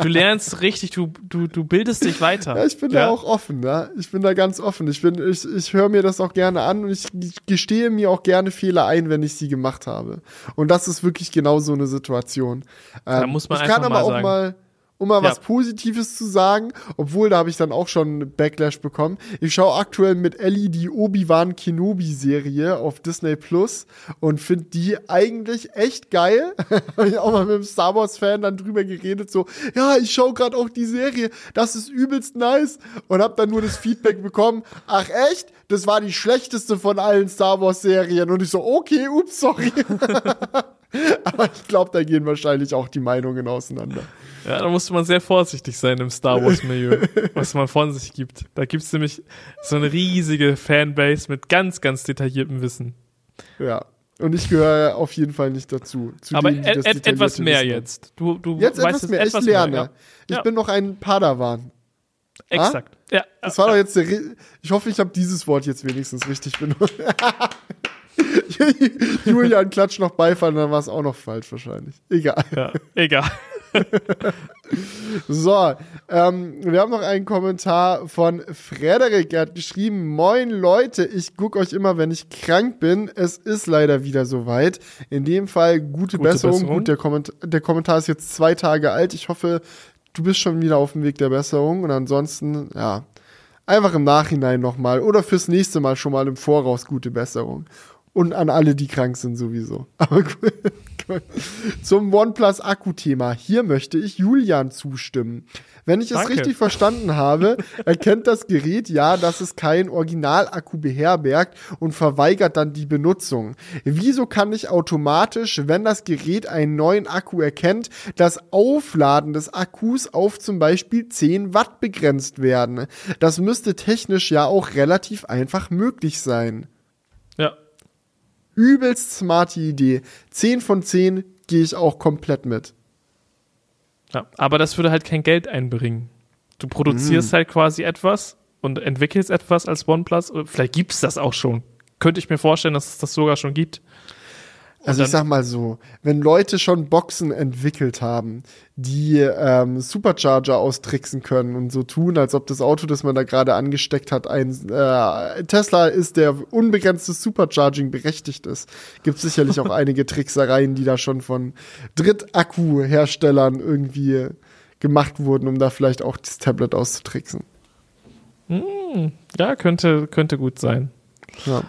Du lernst richtig, du, du, du bildest dich weiter. Ja, ich bin ja? da auch offen, ja. Ich bin da ganz offen. Ich bin, ich, ich höre mir das auch gerne an und ich gestehe mir auch gerne Fehler ein, wenn ich sie gemacht habe. Und das ist wirklich genau so eine Situation. da ähm, muss man ich einfach kann aber mal auch sagen. mal um mal ja. was Positives zu sagen, obwohl da habe ich dann auch schon Backlash bekommen. Ich schaue aktuell mit Ellie die Obi-Wan Kenobi-Serie auf Disney Plus und finde die eigentlich echt geil. habe ich auch mal mit einem Star Wars-Fan dann drüber geredet, so, ja, ich schaue gerade auch die Serie, das ist übelst nice und habe dann nur das Feedback bekommen, ach echt? Das war die schlechteste von allen Star Wars-Serien und ich so, okay, ups, sorry. Aber ich glaube, da gehen wahrscheinlich auch die Meinungen auseinander. Ja, da musste man sehr vorsichtig sein im Star Wars-Milieu, was man von sich gibt. Da gibt es nämlich so eine riesige Fanbase mit ganz, ganz detailliertem Wissen. Ja. Und ich gehöre auf jeden Fall nicht dazu. Aber denen, et et etwas mehr Wissen jetzt. Du, du jetzt etwas mehr. Etwas ich lerne. Mehr, ja. Ich ja. bin noch ein Padawan. Exakt. Ah? Ja. Das war doch jetzt der. Re ich hoffe, ich habe dieses Wort jetzt wenigstens richtig benutzt. Julian klatscht noch Beifall, dann war es auch noch falsch wahrscheinlich. Egal. Ja, egal. so, ähm, wir haben noch einen Kommentar von Frederik. Er hat geschrieben: Moin Leute, ich gucke euch immer, wenn ich krank bin. Es ist leider wieder soweit. In dem Fall gute, gute Besserung. Besserung. Gut, der, Komment der Kommentar ist jetzt zwei Tage alt. Ich hoffe, du bist schon wieder auf dem Weg der Besserung. Und ansonsten, ja, einfach im Nachhinein nochmal oder fürs nächste Mal schon mal im Voraus gute Besserung. Und an alle, die krank sind sowieso. Aber gut. Zum OnePlus-Akku-Thema. Hier möchte ich Julian zustimmen. Wenn ich Danke. es richtig verstanden habe, erkennt das Gerät ja, dass es keinen Original-Akku beherbergt und verweigert dann die Benutzung. Wieso kann ich automatisch, wenn das Gerät einen neuen Akku erkennt, das Aufladen des Akkus auf zum Beispiel 10 Watt begrenzt werden? Das müsste technisch ja auch relativ einfach möglich sein. Ja, übelst smarte Idee. 10 von 10 gehe ich auch komplett mit. Ja, aber das würde halt kein Geld einbringen. Du produzierst mm. halt quasi etwas und entwickelst etwas als OnePlus. Vielleicht gibt es das auch schon. Könnte ich mir vorstellen, dass es das sogar schon gibt. Also ich sag mal so, wenn Leute schon Boxen entwickelt haben, die ähm, Supercharger austricksen können und so tun, als ob das Auto, das man da gerade angesteckt hat, ein äh, Tesla ist, der unbegrenztes Supercharging berechtigt ist, gibt sicherlich auch einige Tricksereien, die da schon von Drittakku-Herstellern irgendwie gemacht wurden, um da vielleicht auch das Tablet auszutricksen. Hm, ja, könnte, könnte gut sein. Ja.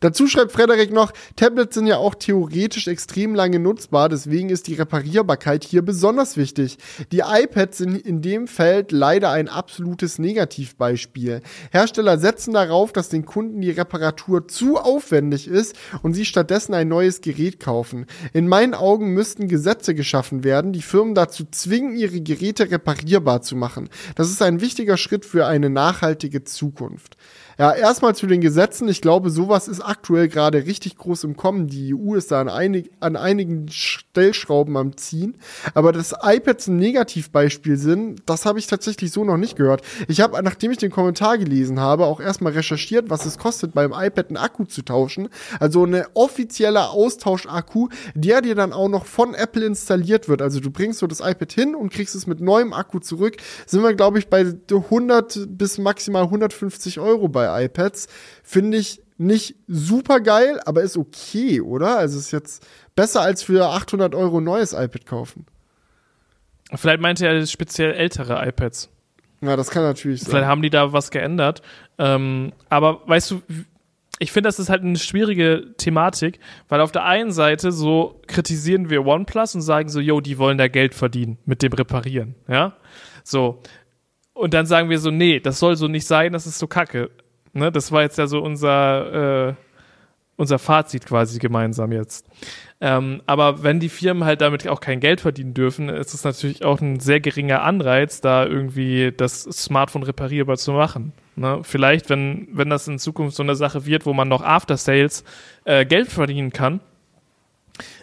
Dazu schreibt Frederik noch, Tablets sind ja auch theoretisch extrem lange nutzbar, deswegen ist die Reparierbarkeit hier besonders wichtig. Die iPads sind in dem Feld leider ein absolutes Negativbeispiel. Hersteller setzen darauf, dass den Kunden die Reparatur zu aufwendig ist und sie stattdessen ein neues Gerät kaufen. In meinen Augen müssten Gesetze geschaffen werden, die Firmen dazu zwingen, ihre Geräte reparierbar zu machen. Das ist ein wichtiger Schritt für eine nachhaltige Zukunft. Ja, erstmal zu den Gesetzen. Ich glaube, sowas ist aktuell gerade richtig groß im Kommen. Die EU ist da an, einig, an einigen Stellschrauben am Ziehen. Aber dass iPads ein Negativbeispiel sind, das habe ich tatsächlich so noch nicht gehört. Ich habe, nachdem ich den Kommentar gelesen habe, auch erstmal recherchiert, was es kostet, beim iPad einen Akku zu tauschen. Also eine offizielle Austauschakku, der dir dann auch noch von Apple installiert wird. Also du bringst so das iPad hin und kriegst es mit neuem Akku zurück. Sind wir, glaube ich, bei 100 bis maximal 150 Euro bei iPads. Finde ich nicht super geil, aber ist okay, oder? Also ist jetzt besser als für 800 Euro ein neues iPad kaufen. Vielleicht meinte er speziell ältere iPads. Ja, das kann natürlich sein. Vielleicht haben die da was geändert. Ähm, aber weißt du, ich finde, das ist halt eine schwierige Thematik, weil auf der einen Seite so kritisieren wir OnePlus und sagen so, yo, die wollen da Geld verdienen mit dem Reparieren, ja? So. Und dann sagen wir so, nee, das soll so nicht sein, das ist so kacke. Ne? Das war jetzt ja so unser, äh, unser Fazit quasi gemeinsam jetzt. Ähm, aber wenn die Firmen halt damit auch kein Geld verdienen dürfen, ist es natürlich auch ein sehr geringer Anreiz, da irgendwie das Smartphone reparierbar zu machen. Ne? Vielleicht, wenn, wenn das in Zukunft so eine Sache wird, wo man noch After Sales äh, Geld verdienen kann,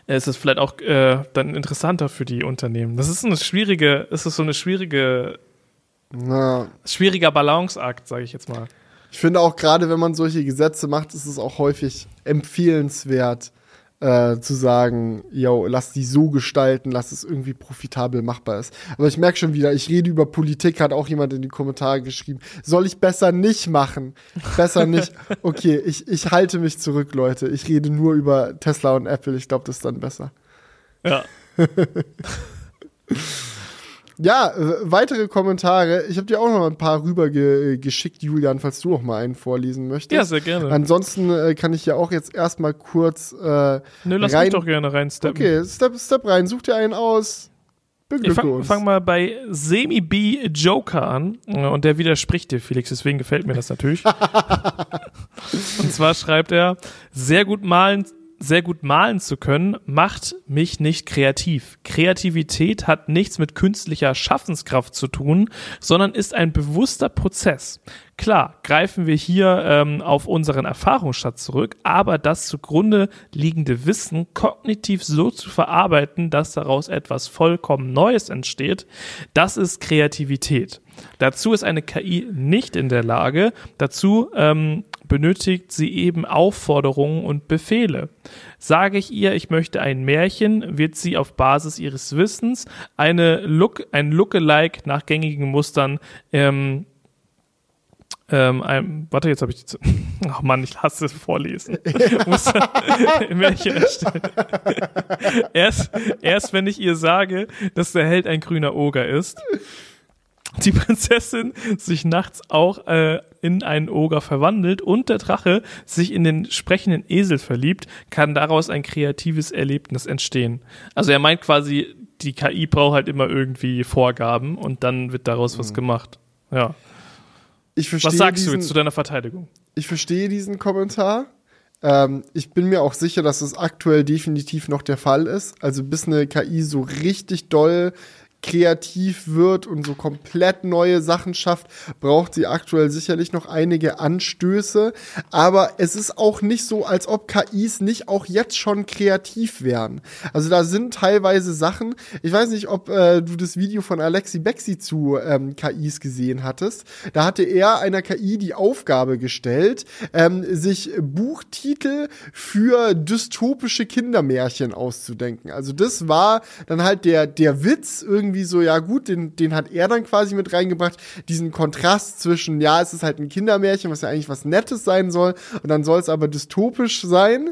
ist es vielleicht auch äh, dann interessanter für die Unternehmen. Das ist eine schwierige, ist es so eine schwierige, Na, schwieriger Balanceakt, sage ich jetzt mal. Ich finde auch gerade, wenn man solche Gesetze macht, ist es auch häufig empfehlenswert, äh, zu sagen, yo, lass die so gestalten, lass es irgendwie profitabel machbar ist. Aber ich merke schon wieder, ich rede über Politik, hat auch jemand in die Kommentare geschrieben. Soll ich besser nicht machen? Besser nicht. Okay, ich, ich halte mich zurück, Leute. Ich rede nur über Tesla und Apple. Ich glaube, das ist dann besser. Ja. Ja, äh, weitere Kommentare. Ich habe dir auch noch ein paar rübergeschickt, Julian, falls du auch mal einen vorlesen möchtest. Ja, sehr gerne. Ansonsten äh, kann ich ja auch jetzt erstmal kurz äh, Nö, lass rein. mich doch gerne reinsteppen. Okay, Step, Step rein. Such dir einen aus. Ich fang, fang mal bei Semi B Joker an äh, und der widerspricht dir, Felix, deswegen gefällt mir das natürlich. und zwar schreibt er, sehr gut malen, sehr gut malen zu können, macht mich nicht kreativ. Kreativität hat nichts mit künstlicher Schaffenskraft zu tun, sondern ist ein bewusster Prozess. Klar, greifen wir hier ähm, auf unseren Erfahrungsschatz zurück, aber das zugrunde liegende Wissen kognitiv so zu verarbeiten, dass daraus etwas vollkommen Neues entsteht, das ist Kreativität. Dazu ist eine KI nicht in der Lage. Dazu ähm, benötigt sie eben Aufforderungen und Befehle. Sage ich ihr, ich möchte ein Märchen, wird sie auf Basis ihres Wissens eine Look, ein Lookalike nach gängigen Mustern ähm, ähm, ein, warte, jetzt habe ich die. Ach Mann, ich hasse es vorlesen. Märchen erstellen. erst, erst wenn ich ihr sage, dass der Held ein grüner Oger ist, die Prinzessin sich nachts auch äh, in einen Oger verwandelt und der Drache sich in den sprechenden Esel verliebt, kann daraus ein kreatives Erlebnis entstehen. Also er meint quasi, die KI braucht halt immer irgendwie Vorgaben und dann wird daraus was gemacht. Ja. Ich verstehe Was sagst du diesen, jetzt zu deiner Verteidigung? Ich verstehe diesen Kommentar. Ähm, ich bin mir auch sicher, dass es aktuell definitiv noch der Fall ist. Also bis eine KI so richtig doll kreativ wird und so komplett neue Sachen schafft, braucht sie aktuell sicherlich noch einige Anstöße. Aber es ist auch nicht so, als ob KIs nicht auch jetzt schon kreativ wären. Also da sind teilweise Sachen, ich weiß nicht, ob äh, du das Video von Alexi Bexi zu ähm, KIs gesehen hattest. Da hatte er einer KI die Aufgabe gestellt, ähm, sich Buchtitel für dystopische Kindermärchen auszudenken. Also das war dann halt der, der Witz irgendwie so, ja gut, den, den hat er dann quasi mit reingebracht, diesen Kontrast zwischen, ja, es ist halt ein Kindermärchen, was ja eigentlich was Nettes sein soll, und dann soll es aber dystopisch sein.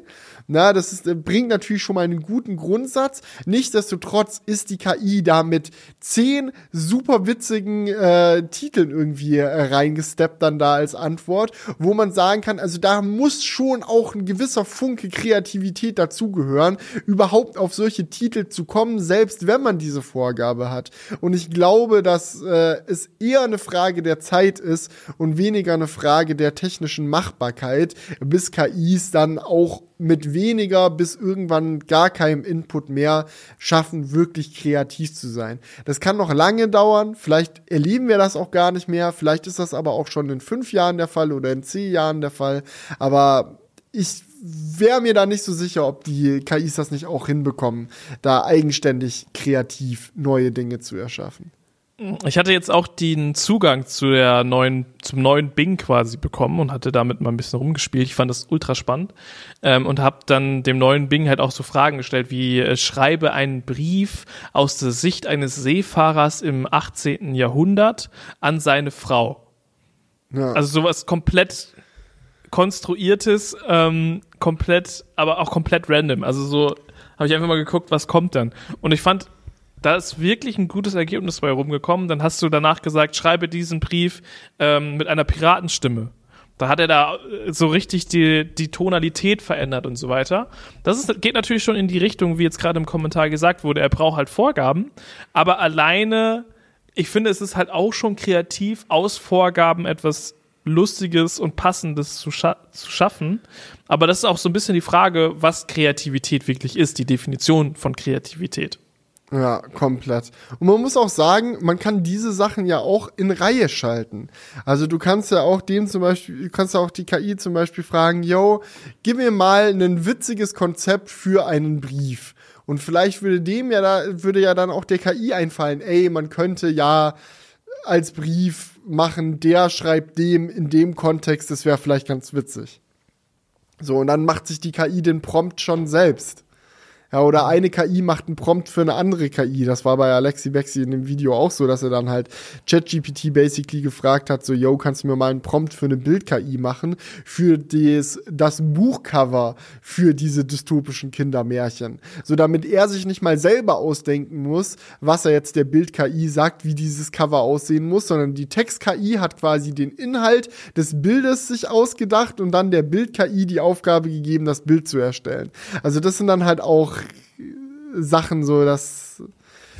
Na, das ist, äh, bringt natürlich schon mal einen guten Grundsatz. Nichtsdestotrotz ist die KI da mit zehn super witzigen äh, Titeln irgendwie äh, reingesteppt dann da als Antwort, wo man sagen kann, also da muss schon auch ein gewisser Funke Kreativität dazugehören, überhaupt auf solche Titel zu kommen, selbst wenn man diese Vorgabe hat. Und ich glaube, dass äh, es eher eine Frage der Zeit ist und weniger eine Frage der technischen Machbarkeit, bis KIs dann auch mit weniger bis irgendwann gar keinem Input mehr schaffen, wirklich kreativ zu sein. Das kann noch lange dauern, vielleicht erleben wir das auch gar nicht mehr, vielleicht ist das aber auch schon in fünf Jahren der Fall oder in zehn Jahren der Fall, aber ich wäre mir da nicht so sicher, ob die KIs das nicht auch hinbekommen, da eigenständig kreativ neue Dinge zu erschaffen. Ich hatte jetzt auch den Zugang zu der neuen, zum neuen Bing quasi bekommen und hatte damit mal ein bisschen rumgespielt. Ich fand das ultra spannend ähm, und habe dann dem neuen Bing halt auch so Fragen gestellt wie äh, schreibe einen Brief aus der Sicht eines Seefahrers im 18. Jahrhundert an seine Frau. Ja. Also sowas komplett konstruiertes, ähm, komplett, aber auch komplett random. Also so habe ich einfach mal geguckt, was kommt dann. Und ich fand, da ist wirklich ein gutes Ergebnis bei rumgekommen. Dann hast du danach gesagt, schreibe diesen Brief ähm, mit einer Piratenstimme. Da hat er da äh, so richtig die, die Tonalität verändert und so weiter. Das ist, geht natürlich schon in die Richtung, wie jetzt gerade im Kommentar gesagt wurde, er braucht halt Vorgaben, aber alleine, ich finde, es ist halt auch schon kreativ, aus Vorgaben etwas Lustiges und Passendes zu, scha zu schaffen. Aber das ist auch so ein bisschen die Frage, was Kreativität wirklich ist, die Definition von Kreativität. Ja, komplett. Und man muss auch sagen, man kann diese Sachen ja auch in Reihe schalten. Also du kannst ja auch dem zum Beispiel, du kannst ja auch die KI zum Beispiel fragen, yo, gib mir mal ein witziges Konzept für einen Brief. Und vielleicht würde dem ja da, würde ja dann auch der KI einfallen, ey, man könnte ja als Brief machen, der schreibt dem in dem Kontext, das wäre vielleicht ganz witzig. So, und dann macht sich die KI den Prompt schon selbst. Ja, oder eine KI macht einen Prompt für eine andere KI. Das war bei Alexi Bexi in dem Video auch so, dass er dann halt ChatGPT basically gefragt hat, so, yo, kannst du mir mal einen Prompt für eine Bild-KI machen für des, das Buchcover für diese dystopischen Kindermärchen. So, damit er sich nicht mal selber ausdenken muss, was er jetzt der Bild-KI sagt, wie dieses Cover aussehen muss, sondern die Text-KI hat quasi den Inhalt des Bildes sich ausgedacht und dann der Bild-KI die Aufgabe gegeben, das Bild zu erstellen. Also das sind dann halt auch Sachen so, das,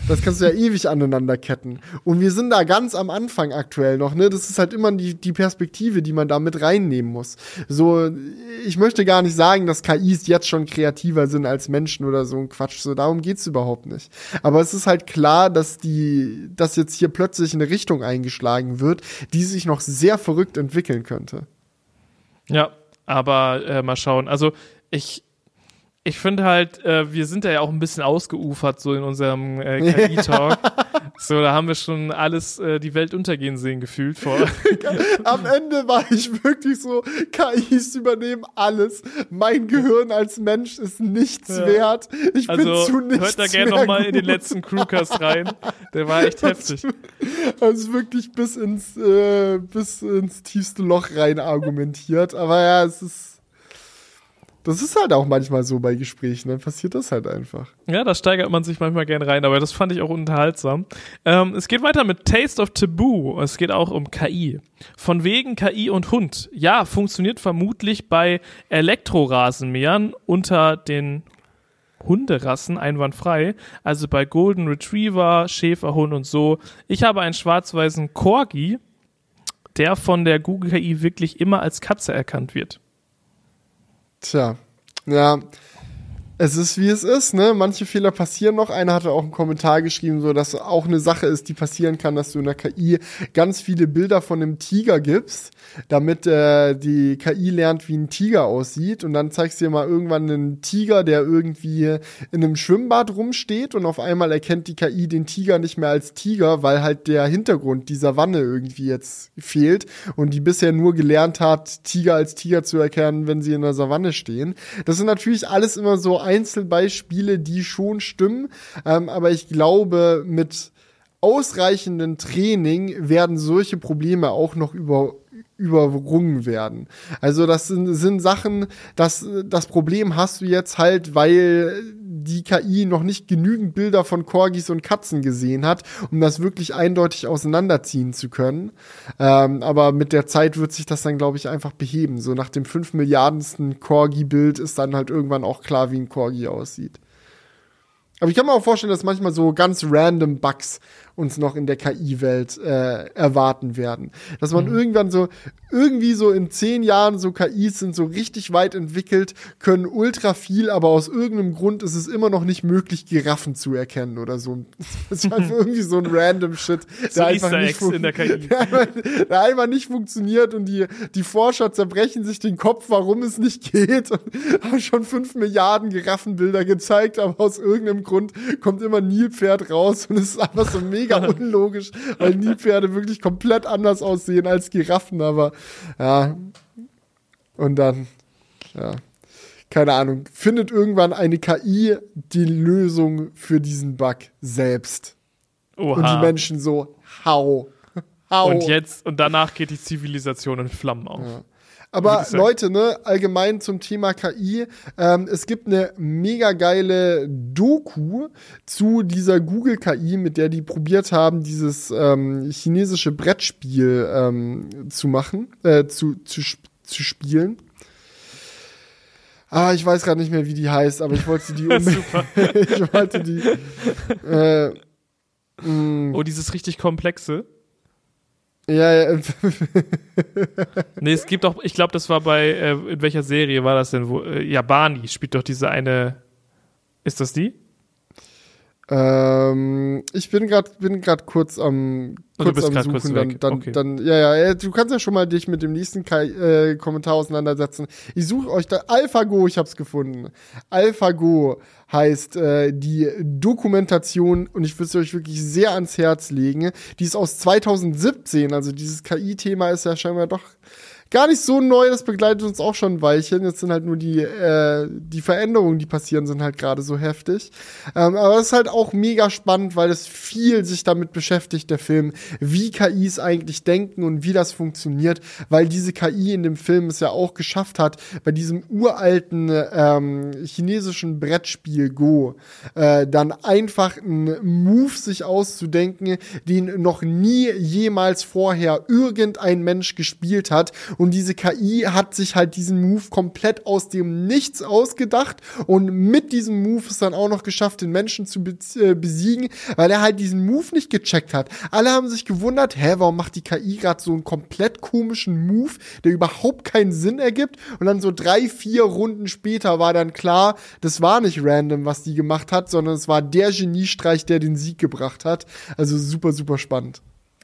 das kannst du ja ewig aneinander ketten. Und wir sind da ganz am Anfang aktuell noch, ne? Das ist halt immer die, die Perspektive, die man da mit reinnehmen muss. So, ich möchte gar nicht sagen, dass KIs jetzt schon kreativer sind als Menschen oder so ein Quatsch. So, darum geht's überhaupt nicht. Aber es ist halt klar, dass die, dass jetzt hier plötzlich eine Richtung eingeschlagen wird, die sich noch sehr verrückt entwickeln könnte. Ja, aber äh, mal schauen. Also, ich, ich finde halt, äh, wir sind da ja auch ein bisschen ausgeufert so in unserem äh, KI-Talk. so, da haben wir schon alles, äh, die Welt untergehen sehen gefühlt vor. Am Ende war ich wirklich so, KIs übernehmen alles. Mein Gehirn als Mensch ist nichts ja. wert. Ich also, bin zu nichts Hört da gerne nochmal in den letzten Crewcast rein. Der war echt heftig. Also wirklich bis ins, äh, bis ins tiefste Loch rein argumentiert. Aber ja, es ist das ist halt auch manchmal so bei Gesprächen, dann passiert das halt einfach. Ja, da steigert man sich manchmal gern rein, aber das fand ich auch unterhaltsam. Ähm, es geht weiter mit Taste of Taboo. Es geht auch um KI. Von wegen KI und Hund. Ja, funktioniert vermutlich bei Elektrorasenmähern unter den Hunderassen einwandfrei. Also bei Golden Retriever, Schäferhund und so. Ich habe einen schwarz-weißen Corgi, der von der Google KI wirklich immer als Katze erkannt wird. Tja, ja. Es ist wie es ist, ne? Manche Fehler passieren noch. Einer hatte auch einen Kommentar geschrieben, so dass auch eine Sache ist, die passieren kann, dass du in der KI ganz viele Bilder von einem Tiger gibst, damit äh, die KI lernt, wie ein Tiger aussieht. Und dann zeigst du dir mal irgendwann einen Tiger, der irgendwie in einem Schwimmbad rumsteht und auf einmal erkennt die KI den Tiger nicht mehr als Tiger, weil halt der Hintergrund dieser Wanne irgendwie jetzt fehlt und die bisher nur gelernt hat, Tiger als Tiger zu erkennen, wenn sie in der Savanne stehen. Das sind natürlich alles immer so Einzelbeispiele, die schon stimmen. Ähm, aber ich glaube, mit ausreichenden Training werden solche Probleme auch noch über überrungen werden. Also das sind, sind Sachen, das, das Problem hast du jetzt halt, weil die KI noch nicht genügend Bilder von Corgis und Katzen gesehen hat, um das wirklich eindeutig auseinanderziehen zu können. Ähm, aber mit der Zeit wird sich das dann, glaube ich, einfach beheben. So nach dem 5 Milliardensten Corgi-Bild ist dann halt irgendwann auch klar, wie ein Corgi aussieht. Aber ich kann mir auch vorstellen, dass manchmal so ganz random Bugs uns noch in der KI-Welt äh, erwarten werden. Dass man mhm. irgendwann so, irgendwie so in zehn Jahren so KIs sind so richtig weit entwickelt, können ultra viel, aber aus irgendeinem Grund ist es immer noch nicht möglich, Giraffen zu erkennen oder so. Das ist einfach irgendwie so ein random Shit, der, so einfach, nicht in der, KI. Der, einfach, der einfach nicht funktioniert und die, die Forscher zerbrechen sich den Kopf, warum es nicht geht und haben schon fünf Milliarden Giraffenbilder gezeigt, aber aus irgendeinem Grund kommt immer Nilpferd raus und es ist einfach so mega mega unlogisch, weil Nilpferde wirklich komplett anders aussehen als Giraffen, aber ja. Und dann, ja, keine Ahnung, findet irgendwann eine KI die Lösung für diesen Bug selbst. Oha. Und die Menschen so, hau. hau. Und jetzt, und danach geht die Zivilisation in Flammen auf. Ja. Aber Leute, ne, allgemein zum Thema KI, ähm, es gibt eine mega geile Doku zu dieser Google-KI, mit der die probiert haben, dieses ähm, chinesische Brettspiel ähm, zu machen, äh, zu, zu, zu spielen. Ah, ich weiß gerade nicht mehr, wie die heißt, aber ich wollte die ich wollte die. Äh, mm. oh, dieses richtig komplexe. Ja, ja. nee, es gibt auch, ich glaube, das war bei, äh, in welcher Serie war das denn? Wo, äh, ja, Barney spielt doch diese eine. Ist das die? Ähm, ich bin gerade bin gerade kurz am kurz bist am suchen, kurz dann, dann, okay. dann ja ja du kannst ja schon mal dich mit dem nächsten Kai, äh, Kommentar auseinandersetzen. Ich suche euch da AlphaGo, ich hab's gefunden. AlphaGo heißt äh, die Dokumentation und ich würde es euch wirklich sehr ans Herz legen. Die ist aus 2017, also dieses KI-Thema ist ja scheinbar doch gar nicht so neu, das begleitet uns auch schon ein Weilchen. Jetzt sind halt nur die, äh, die Veränderungen, die passieren, sind halt gerade so heftig. Ähm, aber es ist halt auch mega spannend, weil es viel sich damit beschäftigt, der Film, wie KIs eigentlich denken und wie das funktioniert, weil diese KI in dem Film es ja auch geschafft hat, bei diesem uralten ähm, chinesischen Brettspiel Go äh, dann einfach einen Move sich auszudenken, den noch nie jemals vorher irgendein Mensch gespielt hat und diese KI hat sich halt diesen Move komplett aus dem Nichts ausgedacht und mit diesem Move ist dann auch noch geschafft, den Menschen zu äh, besiegen, weil er halt diesen Move nicht gecheckt hat. Alle haben sich gewundert, hä, warum macht die KI gerade so einen komplett komischen Move, der überhaupt keinen Sinn ergibt? Und dann so drei, vier Runden später war dann klar, das war nicht random, was die gemacht hat, sondern es war der Geniestreich, der den Sieg gebracht hat. Also super, super spannend.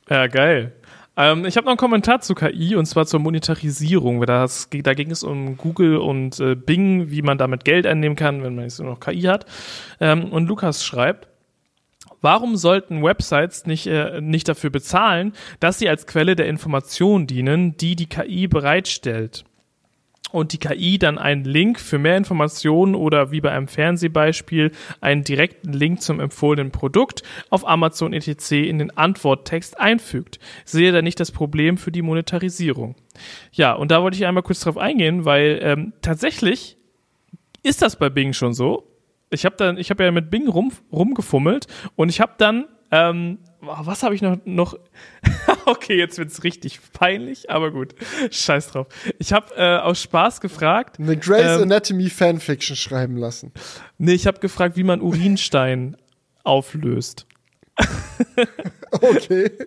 Ja, geil. Ähm, ich habe noch einen Kommentar zu KI und zwar zur Monetarisierung. Das, da ging es um Google und äh, Bing, wie man damit Geld einnehmen kann, wenn man jetzt nur noch KI hat. Ähm, und Lukas schreibt, Warum sollten Websites nicht, äh, nicht dafür bezahlen, dass sie als Quelle der Information dienen, die die KI bereitstellt? Und die KI dann einen Link für mehr Informationen oder wie bei einem Fernsehbeispiel einen direkten Link zum empfohlenen Produkt auf Amazon etc. in den Antworttext einfügt. Sehe da nicht das Problem für die Monetarisierung. Ja, und da wollte ich einmal kurz drauf eingehen, weil ähm, tatsächlich ist das bei Bing schon so. Ich habe dann, ich habe ja mit Bing rum, rumgefummelt und ich habe dann ähm, was habe ich noch? noch okay, jetzt wird's richtig peinlich, aber gut. Scheiß drauf. Ich habe äh, aus Spaß gefragt. Eine Grey's ähm, Anatomy Fanfiction schreiben lassen. Nee, ich habe gefragt, wie man Urinstein auflöst. okay.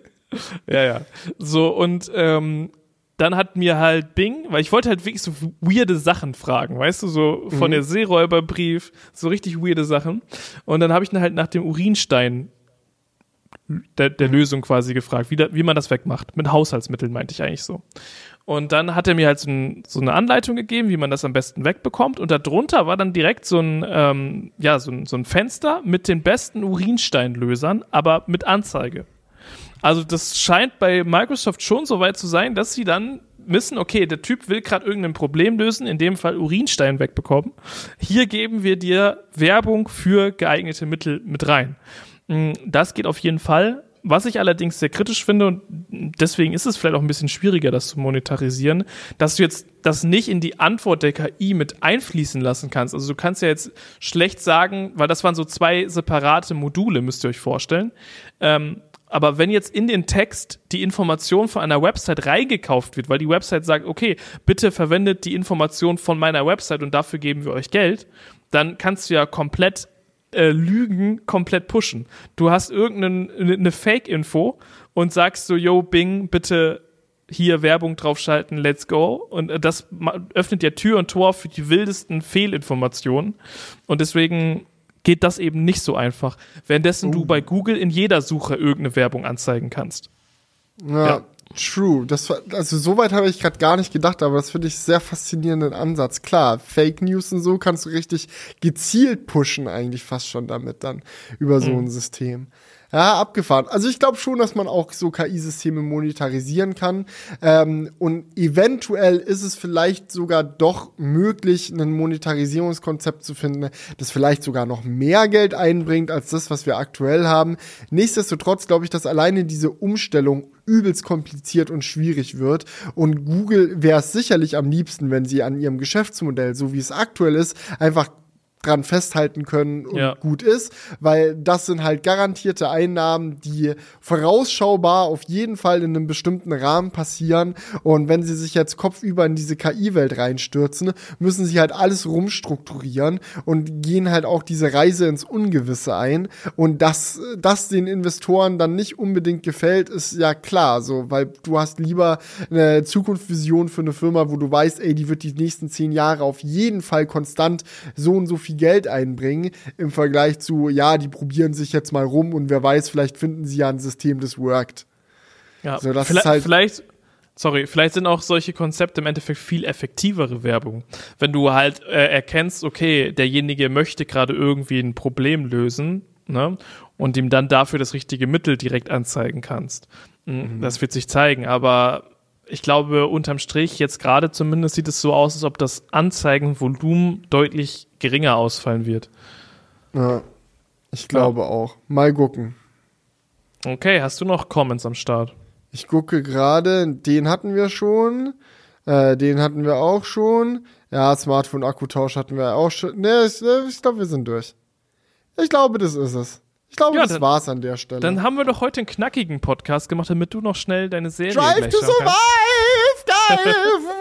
Ja, ja. So, und ähm, dann hat mir halt Bing, weil ich wollte halt wirklich so weirde Sachen fragen, weißt du, so von mhm. der Seeräuberbrief, so richtig weirde Sachen. Und dann habe ich dann halt nach dem Urinstein der, der Lösung quasi gefragt, wie, da, wie man das wegmacht. Mit Haushaltsmitteln meinte ich eigentlich so. Und dann hat er mir halt so, ein, so, eine Anleitung gegeben, wie man das am besten wegbekommt. Und darunter war dann direkt so ein, ähm, ja, so ein, so ein Fenster mit den besten Urinsteinlösern, aber mit Anzeige. Also das scheint bei Microsoft schon so weit zu sein, dass sie dann wissen, okay, der Typ will gerade irgendein Problem lösen, in dem Fall Urinstein wegbekommen. Hier geben wir dir Werbung für geeignete Mittel mit rein. Mm, das geht auf jeden Fall. Was ich allerdings sehr kritisch finde, und deswegen ist es vielleicht auch ein bisschen schwieriger, das zu monetarisieren, dass du jetzt das nicht in die Antwort der KI mit einfließen lassen kannst. Also du kannst ja jetzt schlecht sagen, weil das waren so zwei separate Module, müsst ihr euch vorstellen. Ähm, aber wenn jetzt in den Text die Information von einer Website reingekauft wird, weil die Website sagt, okay, bitte verwendet die Information von meiner Website und dafür geben wir euch Geld, dann kannst du ja komplett äh, Lügen komplett pushen. Du hast irgendeine ne Fake-Info und sagst so, yo, Bing, bitte hier Werbung draufschalten, let's go. Und äh, das öffnet ja Tür und Tor für die wildesten Fehlinformationen. Und deswegen geht das eben nicht so einfach. Währenddessen uh. du bei Google in jeder Suche irgendeine Werbung anzeigen kannst. Ja, ja. True. Das war, also soweit habe ich gerade gar nicht gedacht, aber das finde ich sehr faszinierenden Ansatz. Klar, Fake News und so kannst du richtig gezielt pushen eigentlich fast schon damit dann über so mhm. ein System. Ja, abgefahren. Also ich glaube schon, dass man auch so KI-Systeme monetarisieren kann. Ähm, und eventuell ist es vielleicht sogar doch möglich, ein Monetarisierungskonzept zu finden, das vielleicht sogar noch mehr Geld einbringt als das, was wir aktuell haben. Nichtsdestotrotz glaube ich, dass alleine diese Umstellung übelst kompliziert und schwierig wird. Und Google wäre es sicherlich am liebsten, wenn sie an ihrem Geschäftsmodell, so wie es aktuell ist, einfach dran festhalten können und Ja. gut ist, weil das sind halt garantierte Einnahmen, die vorausschaubar auf jeden Fall in einem bestimmten Rahmen passieren. Und wenn sie sich jetzt kopfüber in diese KI-Welt reinstürzen, müssen sie halt alles rumstrukturieren und gehen halt auch diese Reise ins Ungewisse ein. Und dass das den Investoren dann nicht unbedingt gefällt, ist ja klar, so, weil du hast lieber eine Zukunftsvision für eine Firma, wo du weißt, ey, die wird die nächsten zehn Jahre auf jeden Fall konstant so und so viel Geld einbringen, im Vergleich zu, ja, die probieren sich jetzt mal rum und wer weiß, vielleicht finden sie ja ein System, das workt. Ja, So, das vielleicht, ist halt- vielleicht, sorry, vielleicht sind auch solche Konzepte im Endeffekt viel effektivere Werbung. Wenn du halt äh, erkennst, okay, derjenige möchte gerade irgendwie ein Problem lösen, ne? Und ihm dann dafür das richtige Mittel direkt anzeigen kannst. Mhm. Das wird sich zeigen, aber ich glaube, unterm Strich, jetzt gerade zumindest sieht es so aus, als ob das Anzeigenvolumen deutlich geringer ausfallen wird. Ja, ich glaube auch. Mal gucken. Okay, hast du noch Comments am Start? Ich gucke gerade, den hatten wir schon. Äh, den hatten wir auch schon. Ja, Smartphone-Akkutausch hatten wir auch schon. Ne, ich, ich glaube, wir sind durch. Ich glaube, das ist es. Ich glaube, Ja, das dann- war's an der Stelle. Dann haben wir doch heute einen knackigen Podcast gemacht, damit du noch schnell deine Serie Drive to schauen kannst. Survive!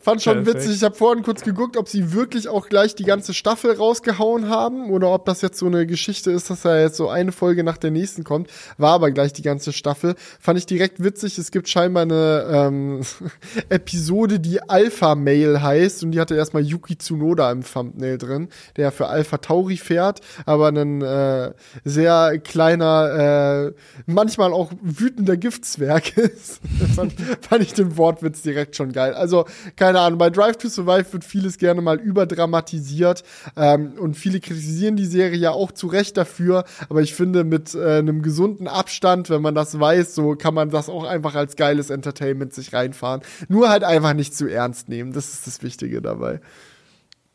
Fand schon Perfekt. witzig. Ich habe vorhin kurz geguckt, ob sie wirklich auch gleich die ganze Staffel rausgehauen haben oder ob das jetzt so eine Geschichte ist, dass da jetzt so eine Folge nach der nächsten kommt. War aber gleich die ganze Staffel. Fand ich direkt witzig. Es gibt scheinbar eine ähm, Episode, die Alpha Mail heißt und die hatte erstmal Yuki Tsunoda im Thumbnail drin, der für Alpha Tauri fährt, aber ein äh, sehr kleiner, äh, manchmal auch wütender Giftzwerg ist. fand, fand ich den Wortwitz direkt schon geil. Also, keine Ahnung, bei Drive to Survive wird vieles gerne mal überdramatisiert ähm, und viele kritisieren die Serie ja auch zu Recht dafür, aber ich finde, mit äh, einem gesunden Abstand, wenn man das weiß, so kann man das auch einfach als geiles Entertainment sich reinfahren. Nur halt einfach nicht zu ernst nehmen. Das ist das Wichtige dabei.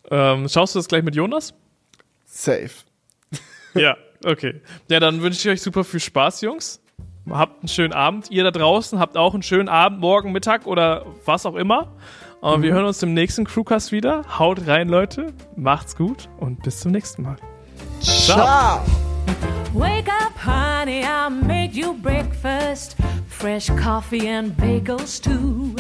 Ähm, schaust du das gleich mit Jonas? Safe. ja, okay. Ja, dann wünsche ich euch super viel Spaß, Jungs. Habt einen schönen Abend. Ihr da draußen habt auch einen schönen Abend, morgen, Mittag oder was auch immer. Und wir hören uns im nächsten Crewcast wieder. Haut rein, Leute. Macht's gut und bis zum nächsten Mal. Ciao. Wake up, honey, I made you breakfast. Fresh coffee and bagels, too.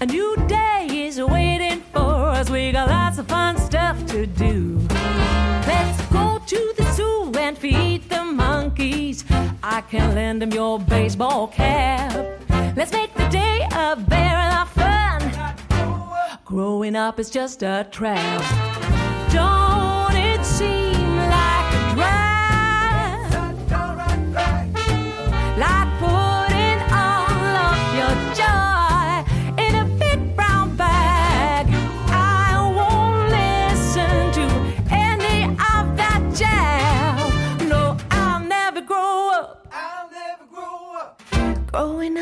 A new day is waiting for us. We got lots of fun stuff to do. Let's go to the zoo and feed. I can lend them your baseball cap. Let's make the day a lot of fun. Growing up is just a trap. Don't it seem